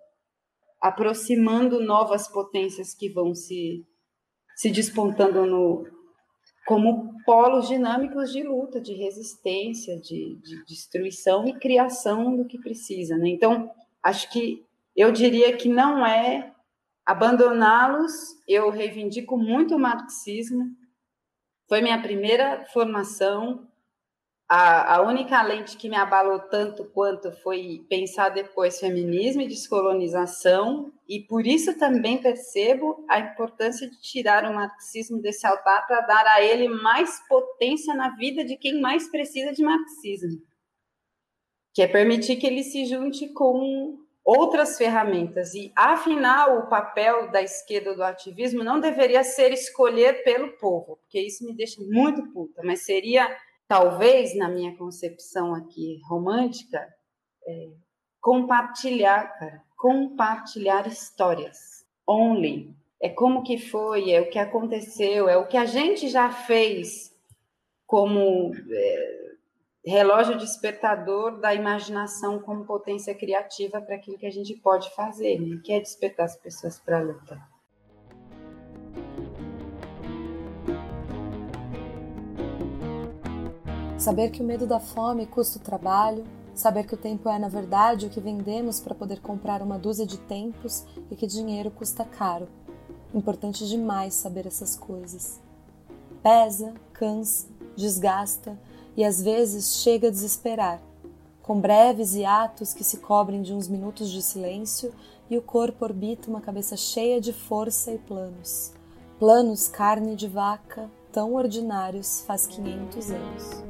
Speaker 3: aproximando novas potências que vão se, se despontando no, como polos dinâmicos de luta, de resistência, de, de destruição e criação do que precisa, né? Então, acho que eu diria que não é abandoná-los. Eu reivindico muito o marxismo. Foi minha primeira formação. A, a única lente que me abalou tanto quanto foi pensar depois feminismo e descolonização, e por isso também percebo a importância de tirar o marxismo desse altar para dar a ele mais potência na vida de quem mais precisa de marxismo que é permitir que ele se junte com outras ferramentas. E, afinal, o papel da esquerda do ativismo não deveria ser escolher pelo povo, porque isso me deixa muito puta, mas seria, talvez, na minha concepção aqui romântica, é, compartilhar, cara, compartilhar histórias. Only. É como que foi, é o que aconteceu, é o que a gente já fez como. É, relógio despertador da imaginação como potência criativa para aquilo que a gente pode fazer, né? que é despertar as pessoas para a luta.
Speaker 1: Saber que o medo da fome custa o trabalho, saber que o tempo é, na verdade, o que vendemos para poder comprar uma dúzia de tempos e que dinheiro custa caro. Importante demais saber essas coisas. Pesa, cansa, desgasta, e às vezes chega a desesperar, com breves hiatos que se cobrem de uns minutos de silêncio e o corpo orbita uma cabeça cheia de força e planos. Planos carne de vaca, tão ordinários faz 500 anos.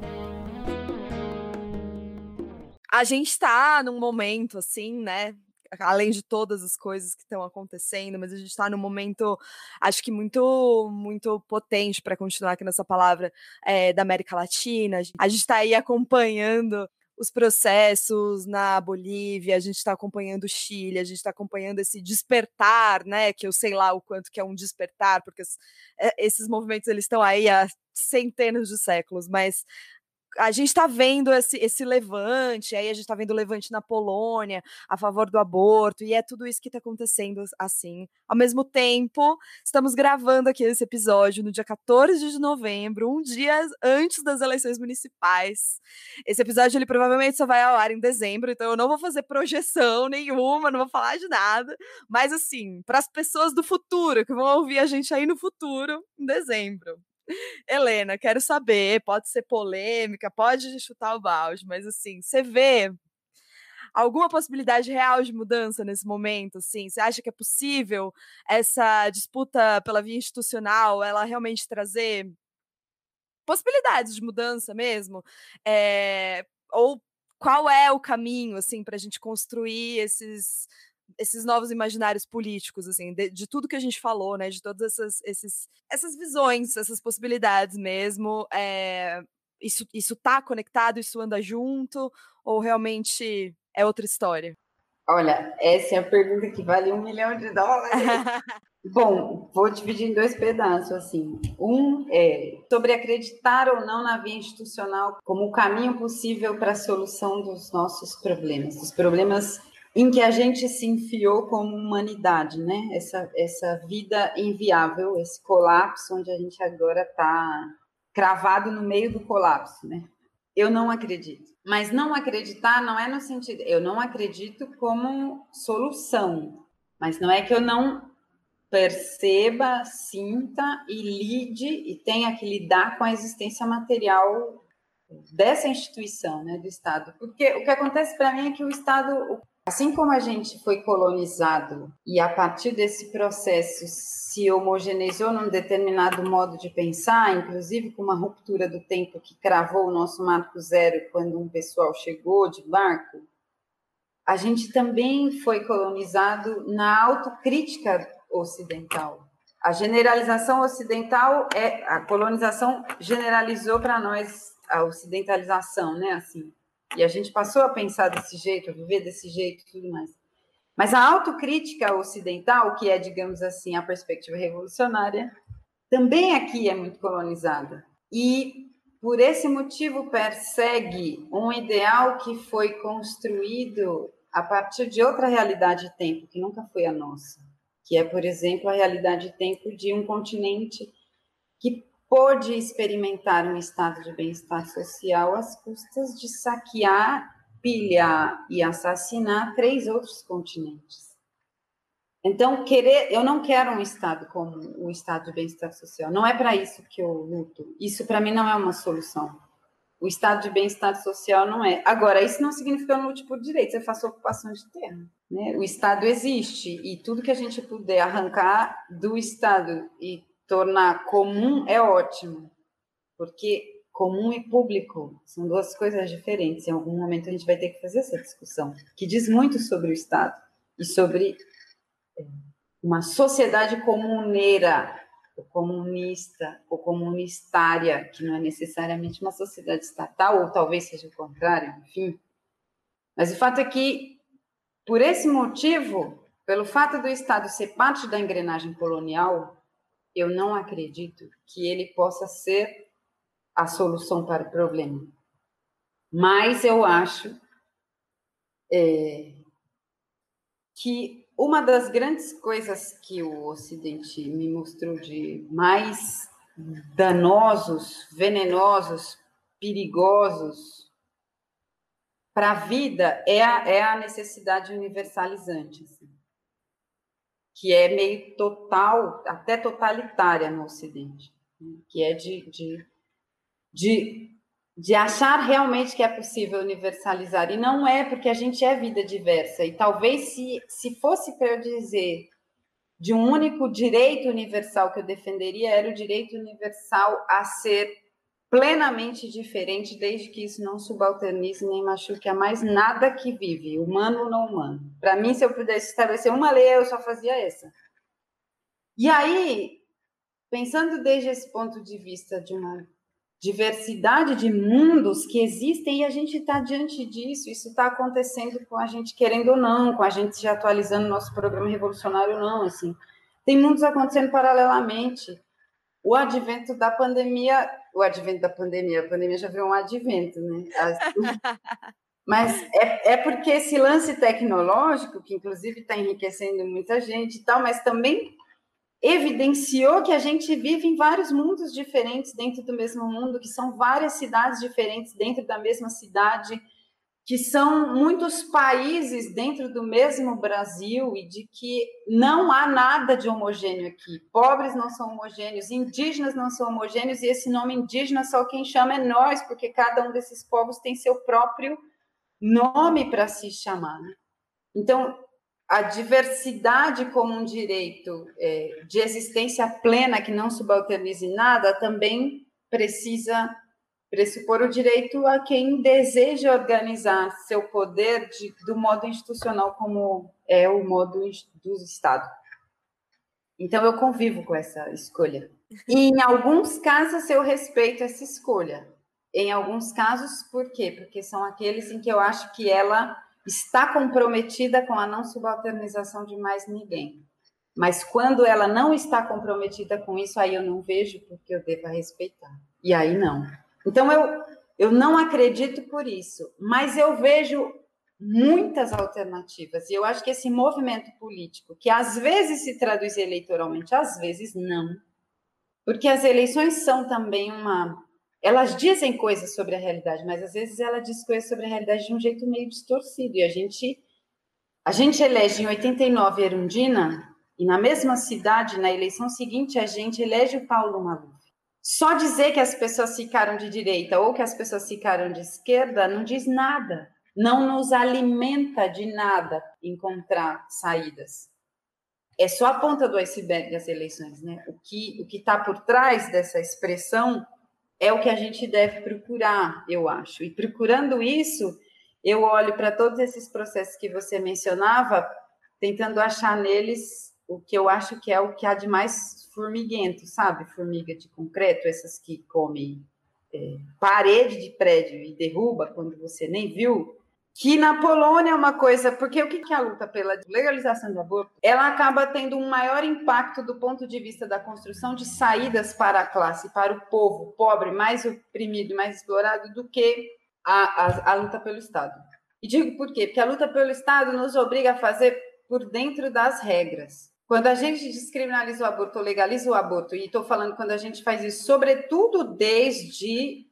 Speaker 2: A gente está num momento assim, né, além de todas as coisas que estão acontecendo, mas a gente está num momento, acho que muito, muito potente para continuar aqui nessa palavra é, da América Latina. A gente está aí acompanhando os processos na Bolívia, a gente está acompanhando o Chile, a gente está acompanhando esse despertar, né? Que eu sei lá o quanto que é um despertar, porque esses movimentos eles estão aí há centenas de séculos, mas a gente está vendo esse, esse levante, aí a gente está vendo o levante na Polônia a favor do aborto, e é tudo isso que está acontecendo assim. Ao mesmo tempo, estamos gravando aqui esse episódio no dia 14 de novembro, um dia antes das eleições municipais. Esse episódio ele provavelmente só vai ao ar em dezembro, então eu não vou fazer projeção nenhuma, não vou falar de nada, mas assim, para as pessoas do futuro que vão ouvir a gente aí no futuro, em dezembro. Helena, quero saber, pode ser polêmica, pode chutar o balde, mas assim, você vê alguma possibilidade real de mudança nesse momento? Assim, você acha que é possível essa disputa pela via institucional, ela realmente trazer possibilidades de mudança mesmo? É, ou qual é o caminho assim para a gente construir esses esses novos imaginários políticos, assim, de, de, tudo que a gente falou, né, de todas essas, esses, essas visões, essas possibilidades mesmo, é, isso, isso tá conectado, isso anda junto, ou realmente é outra história?
Speaker 3: Olha, essa é a pergunta que vale um milhão de dólares. *laughs* Bom, vou dividir em dois pedaços, assim. Um é sobre acreditar ou não na via institucional como o caminho possível para a solução dos nossos problemas, dos problemas em que a gente se enfiou como humanidade, né? Essa, essa vida inviável, esse colapso onde a gente agora está cravado no meio do colapso, né? Eu não acredito. Mas não acreditar não é no sentido, eu não acredito como solução, mas não é que eu não perceba, sinta e lide e tenha que lidar com a existência material dessa instituição, né, do Estado. Porque o que acontece para mim é que o Estado, Assim como a gente foi colonizado e a partir desse processo se homogeneizou num determinado modo de pensar, inclusive com uma ruptura do tempo que cravou o nosso marco zero quando um pessoal chegou de barco, a gente também foi colonizado na autocrítica ocidental. A generalização ocidental é a colonização generalizou para nós a ocidentalização, né? Assim, e a gente passou a pensar desse jeito, a viver desse jeito e tudo mais. Mas a autocrítica ocidental, que é, digamos assim, a perspectiva revolucionária, também aqui é muito colonizada. E, por esse motivo, persegue um ideal que foi construído a partir de outra realidade de tempo, que nunca foi a nossa, que é, por exemplo, a realidade de tempo de um continente que pôde experimentar um estado de bem-estar social às custas de saquear, pilhar e assassinar três outros continentes. Então, querer, eu não quero um estado como o estado de bem-estar social. Não é para isso que eu luto. Isso para mim não é uma solução. O estado de bem-estar social não é. Agora, isso não significa eu não lute por direitos, eu faço ocupação de terra. Né? O Estado existe e tudo que a gente puder arrancar do Estado e tornar comum é ótimo, porque comum e público são duas coisas diferentes. Em algum momento a gente vai ter que fazer essa discussão, que diz muito sobre o Estado e sobre é, uma sociedade comuneira, ou comunista, ou comunistária, que não é necessariamente uma sociedade estatal, ou talvez seja o contrário, enfim. Mas o fato é que, por esse motivo, pelo fato do Estado ser parte da engrenagem colonial, eu não acredito que ele possa ser a solução para o problema. Mas eu acho é, que uma das grandes coisas que o Ocidente me mostrou de mais danosos, venenosos, perigosos para a vida é a, é a necessidade universalizante. Assim que é meio total, até totalitária no Ocidente, né? que é de, de, de, de achar realmente que é possível universalizar. E não é, porque a gente é vida diversa. E talvez se, se fosse para eu dizer de um único direito universal que eu defenderia, era o direito universal a ser plenamente diferente, desde que isso não subalternize nem machuque a mais nada que vive, humano ou não humano. Para mim, se eu pudesse estabelecer uma lei, eu só fazia essa. E aí, pensando desde esse ponto de vista de uma diversidade de mundos que existem e a gente está diante disso, isso está acontecendo com a gente querendo ou não, com a gente já atualizando nosso programa revolucionário ou não, assim. Tem mundos acontecendo paralelamente o advento da pandemia, o advento da pandemia, a pandemia já veio um advento, né? As... *laughs* Mas é, é porque esse lance tecnológico, que inclusive está enriquecendo muita gente e tal, mas também evidenciou que a gente vive em vários mundos diferentes dentro do mesmo mundo, que são várias cidades diferentes dentro da mesma cidade, que são muitos países dentro do mesmo Brasil e de que não há nada de homogêneo aqui. Pobres não são homogêneos, indígenas não são homogêneos, e esse nome indígena só quem chama é nós, porque cada um desses povos tem seu próprio nome para se chamar. Né? Então, a diversidade como um direito é, de existência plena que não subalternize nada também precisa pressupor o direito a quem deseja organizar seu poder de, do modo institucional como é o modo do Estado. Então, eu convivo com essa escolha. E, em alguns casos, eu respeito essa escolha. Em alguns casos, por quê? Porque são aqueles em que eu acho que ela está comprometida com a não subalternização de mais ninguém. Mas quando ela não está comprometida com isso, aí eu não vejo porque eu devo respeitar. E aí não. Então, eu, eu não acredito por isso, mas eu vejo muitas alternativas. E eu acho que esse movimento político, que às vezes se traduz eleitoralmente, às vezes não, porque as eleições são também uma. Elas dizem coisas sobre a realidade, mas às vezes ela diz coisas sobre a realidade de um jeito meio distorcido. E a gente, a gente elege em 89 Erundina, e na mesma cidade, na eleição seguinte, a gente elege o Paulo Maluf. Só dizer que as pessoas ficaram de direita ou que as pessoas ficaram de esquerda não diz nada, não nos alimenta de nada encontrar saídas. É só a ponta do iceberg das eleições, né? O que o que está por trás dessa expressão é o que a gente deve procurar, eu acho. E procurando isso, eu olho para todos esses processos que você mencionava, tentando achar neles o que eu acho que é o que há de mais formiguento, sabe? Formiga de concreto, essas que comem é, parede de prédio e derruba quando você nem viu. Que na Polônia é uma coisa, porque o que é a luta pela legalização do aborto? Ela acaba tendo um maior impacto do ponto de vista da construção de saídas para a classe, para o povo pobre, mais oprimido, mais explorado, do que a, a, a luta pelo Estado. E digo por quê? Porque a luta pelo Estado nos obriga a fazer por dentro das regras. Quando a gente descriminaliza o aborto legaliza o aborto, e estou falando quando a gente faz isso, sobretudo desde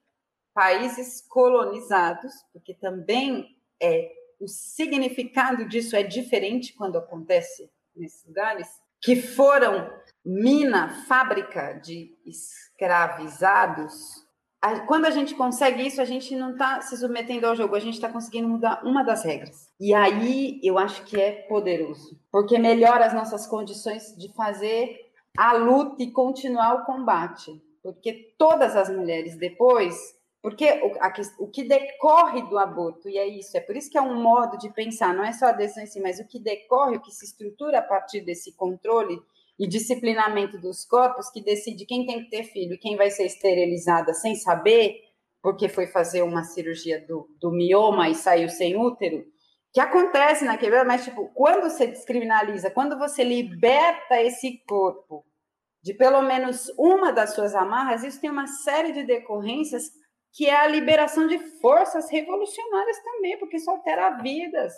Speaker 3: países colonizados, porque também é o significado disso é diferente quando acontece nesses lugares, que foram mina, fábrica de escravizados, quando a gente consegue isso, a gente não está se submetendo ao jogo, a gente está conseguindo mudar uma das regras. E aí eu acho que é poderoso, porque melhora as nossas condições de fazer a luta e continuar o combate. Porque todas as mulheres depois, porque o, a, o que decorre do aborto, e é isso, é por isso que é um modo de pensar, não é só a decisão em si, mas o que decorre, o que se estrutura a partir desse controle e disciplinamento dos corpos que decide quem tem que ter filho e quem vai ser esterilizada sem saber, porque foi fazer uma cirurgia do, do mioma e saiu sem útero, que acontece na quebrada, mas tipo, quando você descriminaliza, quando você liberta esse corpo de pelo menos uma das suas amarras, isso tem uma série de decorrências que é a liberação de forças revolucionárias também, porque isso altera vidas.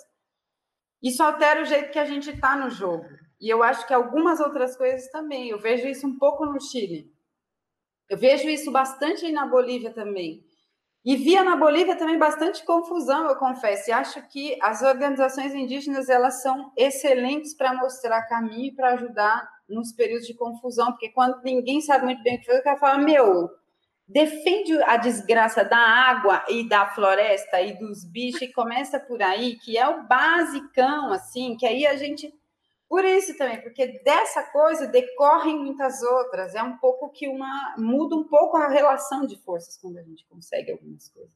Speaker 3: Isso altera o jeito que a gente está no jogo. E eu acho que algumas outras coisas também. Eu vejo isso um pouco no Chile. Eu vejo isso bastante na Bolívia também. E via na Bolívia também bastante confusão, eu confesso. E acho que as organizações indígenas elas são excelentes para mostrar caminho e para ajudar nos períodos de confusão, porque quando ninguém sabe muito bem o que fazer, o cara fala: meu, defende a desgraça da água e da floresta e dos bichos e começa por aí, que é o basicão, assim, que aí a gente por isso também, porque dessa coisa decorrem muitas outras. É um pouco que uma muda um pouco a relação de forças quando a gente consegue algumas coisas.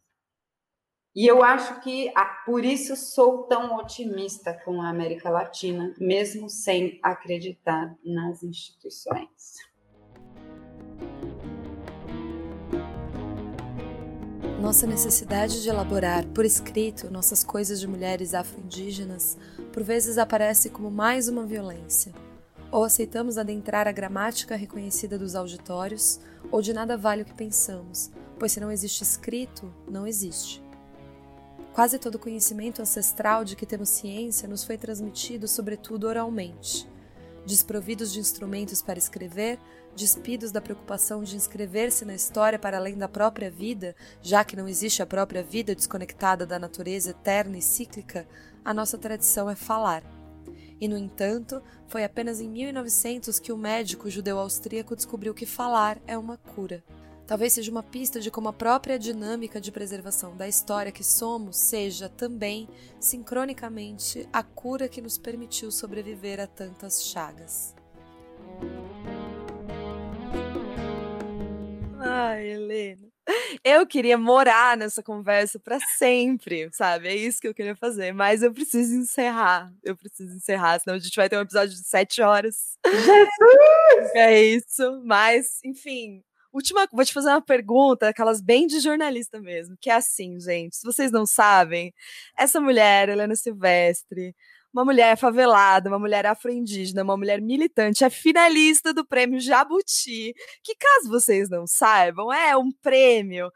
Speaker 3: E eu acho que por isso sou tão otimista com a América Latina, mesmo sem acreditar nas instituições.
Speaker 1: Nossa necessidade de elaborar por escrito nossas coisas de mulheres afro-indígenas por vezes aparece como mais uma violência, Ou aceitamos adentrar a gramática reconhecida dos auditórios, ou de nada vale o que pensamos, pois se não existe escrito, não existe. Quase todo o conhecimento ancestral de que temos ciência nos foi transmitido, sobretudo oralmente. Desprovidos de instrumentos para escrever, despidos da preocupação de inscrever-se na história para além da própria vida, já que não existe a própria vida desconectada da natureza eterna e cíclica, a nossa tradição é falar. E, no entanto, foi apenas em 1900 que o médico judeu austríaco descobriu que falar é uma cura. Talvez seja uma pista de como a própria dinâmica de preservação da história que somos seja também, sincronicamente, a cura que nos permitiu sobreviver a tantas chagas.
Speaker 2: Ai, Helena. Eu queria morar nessa conversa para sempre, sabe? É isso que eu queria fazer. Mas eu preciso encerrar. Eu preciso encerrar, senão a gente vai ter um episódio de sete horas.
Speaker 3: Jesus!
Speaker 2: É isso. Mas, enfim. Última, vou te fazer uma pergunta, aquelas bem de jornalista mesmo, que é assim, gente. Se vocês não sabem, essa mulher, Helena Silvestre, uma mulher favelada, uma mulher afro-indígena, uma mulher militante, é finalista do prêmio Jabuti, que caso vocês não saibam, é um prêmio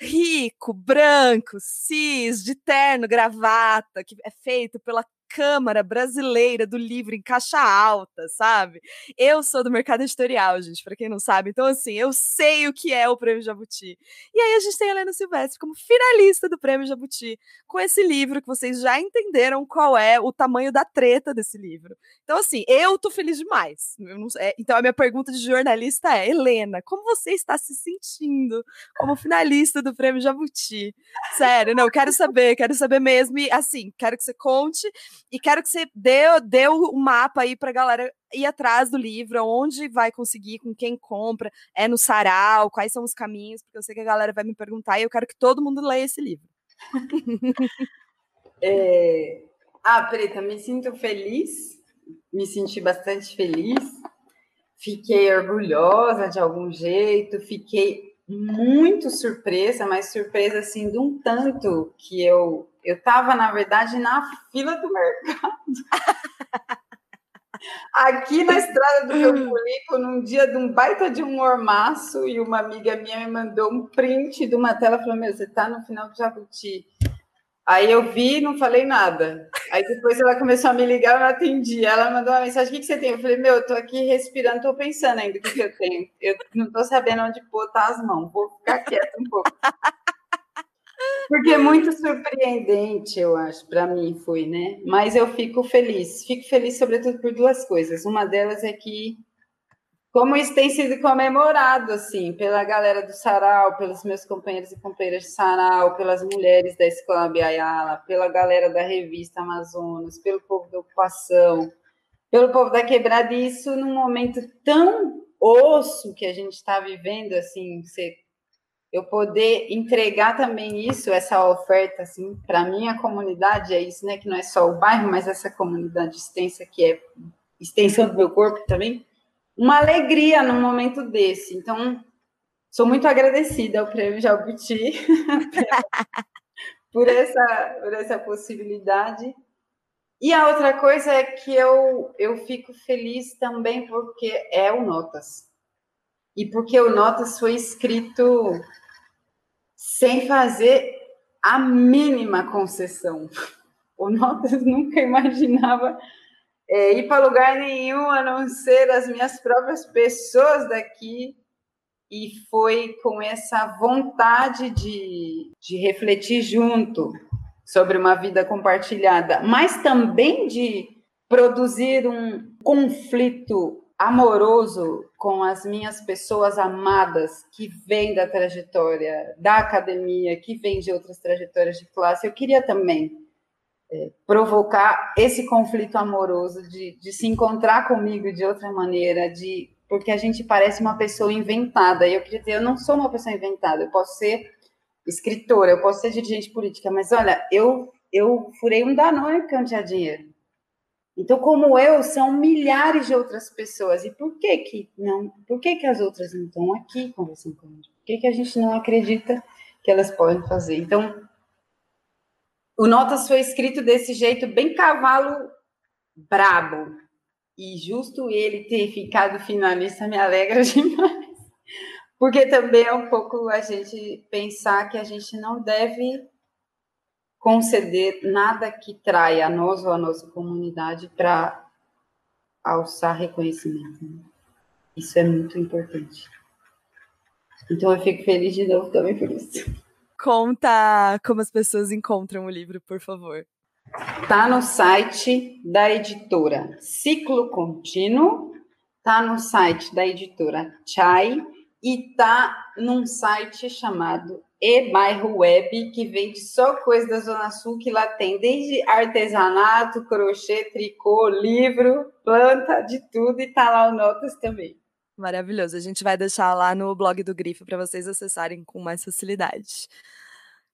Speaker 2: rico, branco, cis, de terno, gravata, que é feito pela Câmara Brasileira do Livro em caixa alta, sabe? Eu sou do mercado editorial, gente, para quem não sabe. Então, assim, eu sei o que é o Prêmio Jabuti. E aí a gente tem a Helena Silvestre como finalista do Prêmio Jabuti, com esse livro que vocês já entenderam qual é o tamanho da treta desse livro. Então, assim, eu tô feliz demais. Não, é, então, a minha pergunta de jornalista é: Helena, como você está se sentindo como finalista do Prêmio Jabuti? Sério, não, quero saber, quero saber mesmo. E, assim, quero que você conte e quero que você dê, dê o mapa aí para a galera ir atrás do livro, onde vai conseguir, com quem compra, é no sarau, quais são os caminhos, porque eu sei que a galera vai me perguntar e eu quero que todo mundo leia esse livro. *laughs*
Speaker 3: é... Ah, Preta, me sinto feliz, me senti bastante feliz, fiquei orgulhosa de algum jeito, fiquei muito surpresa, mas surpresa assim de um tanto que eu eu estava na verdade na fila do mercado. *laughs* Aqui na estrada do Campolico, num dia de um baita de um mormaço, e uma amiga minha me mandou um print de uma tela, falou: Meu, você está no final do Jabuti. Aí eu vi não falei nada. Aí depois ela começou a me ligar, eu não atendi. Ela mandou uma mensagem: O que, que você tem? Eu falei: Meu, eu tô aqui respirando, estou pensando ainda o que, que eu tenho. Eu não estou sabendo onde botar as mãos, vou ficar quieta um pouco. Porque é muito surpreendente, eu acho, para mim foi, né? Mas eu fico feliz. Fico feliz, sobretudo, por duas coisas. Uma delas é que, como isso tem sido comemorado, assim, pela galera do Sarau, pelos meus companheiros e companheiras de Sarau, pelas mulheres da Escola Biayala, pela galera da revista Amazonas, pelo povo da ocupação, pelo povo da quebrada, e isso num momento tão osso que a gente está vivendo, assim, você eu poder entregar também isso, essa oferta, assim, para minha comunidade, é isso, né? Que não é só o bairro, mas essa comunidade extensa, que é extensão do meu corpo também, uma alegria num momento desse. Então, sou muito agradecida ao Prêmio Jabuti *laughs* por, essa, por essa possibilidade. E a outra coisa é que eu, eu fico feliz também porque é o Notas. E porque o Notas foi escrito sem fazer a mínima concessão. *laughs* O Notas nunca imaginava é, ir para lugar nenhum a não ser as minhas próprias pessoas daqui. E foi com essa vontade de, de refletir junto sobre uma vida compartilhada, mas também de produzir um conflito amoroso com as minhas pessoas amadas que vêm da trajetória da academia, que vêm de outras trajetórias de classe, eu queria também é, provocar esse conflito amoroso de, de se encontrar comigo de outra maneira, de porque a gente parece uma pessoa inventada. E eu queria dizer, eu não sou uma pessoa inventada, eu posso ser escritora, eu posso ser dirigente política, mas olha, eu eu furei um Danone porque eu não tinha dinheiro. Então, como eu, são milhares de outras pessoas. E por que que não? Por que que as outras não estão aqui conversando com a gente? Por que que a gente não acredita que elas podem fazer? Então, o Notas foi escrito desse jeito, bem cavalo brabo. e justo ele ter ficado finalista me alegra *laughs* demais. Porque também é um pouco a gente pensar que a gente não deve conceder nada que traia a nós ou a nossa comunidade para alçar reconhecimento. Né? Isso é muito importante. Então eu fico feliz de novo também por isso.
Speaker 2: Conta como as pessoas encontram o livro, por favor.
Speaker 3: Tá no site da editora Ciclo Contínuo, tá no site da editora Chai e tá num site chamado E Bairro Web, que vende só coisa da Zona Sul, que lá tem desde artesanato, crochê, tricô, livro, planta, de tudo, e tá lá o Notas também.
Speaker 2: Maravilhoso. A gente vai deixar lá no blog do Grifo para vocês acessarem com mais facilidade.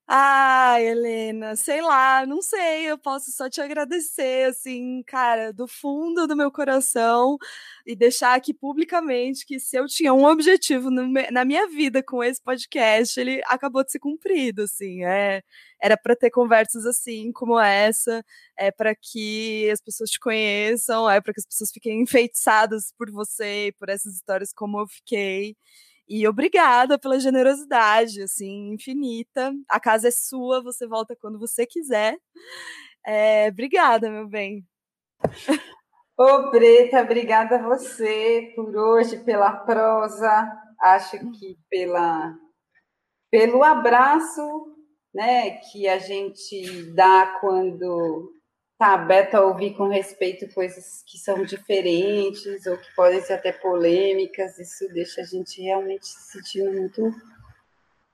Speaker 2: Ah, Helena, sei lá, não sei, eu posso só te agradecer, assim, cara, do fundo do meu coração e deixar aqui publicamente que se eu tinha um objetivo na minha vida com esse podcast, ele acabou de ser cumprido, assim, é, era para ter conversas assim, como essa, é para que as pessoas te conheçam, é para que as pessoas fiquem enfeitiçadas por você, por essas histórias como eu fiquei. E obrigada pela generosidade, assim, infinita. A casa é sua, você volta quando você quiser. É, obrigada, meu bem.
Speaker 3: Ô, Breta, obrigada a você por hoje, pela prosa. Acho que pela, pelo abraço né, que a gente dá quando está aberto a ouvir com respeito coisas que são diferentes ou que podem ser até polêmicas. Isso deixa a gente realmente se sentindo muito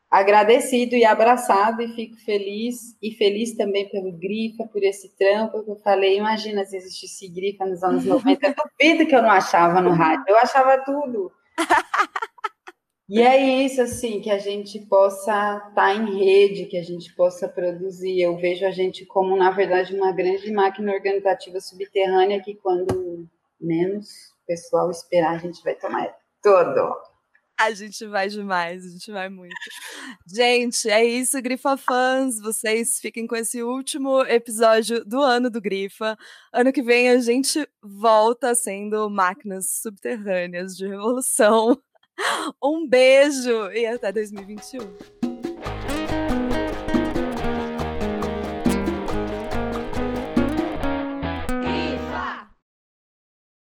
Speaker 3: agradecido e abraçado e fico feliz e feliz também pelo Grifa, por esse trampo que eu falei, imagina se existisse Grifa nos anos 90, eu duvido que eu não achava no rádio, eu achava tudo. *laughs* E é isso, assim, que a gente possa estar tá em rede, que a gente possa produzir. Eu vejo a gente como, na verdade, uma grande máquina organizativa subterrânea que, quando menos o pessoal esperar, a gente vai tomar todo.
Speaker 2: A gente vai demais, a gente vai muito. Gente, é isso, Grifa fãs. Vocês fiquem com esse último episódio do ano do Grifa. Ano que vem a gente volta sendo máquinas subterrâneas de revolução. Um beijo e até 2021.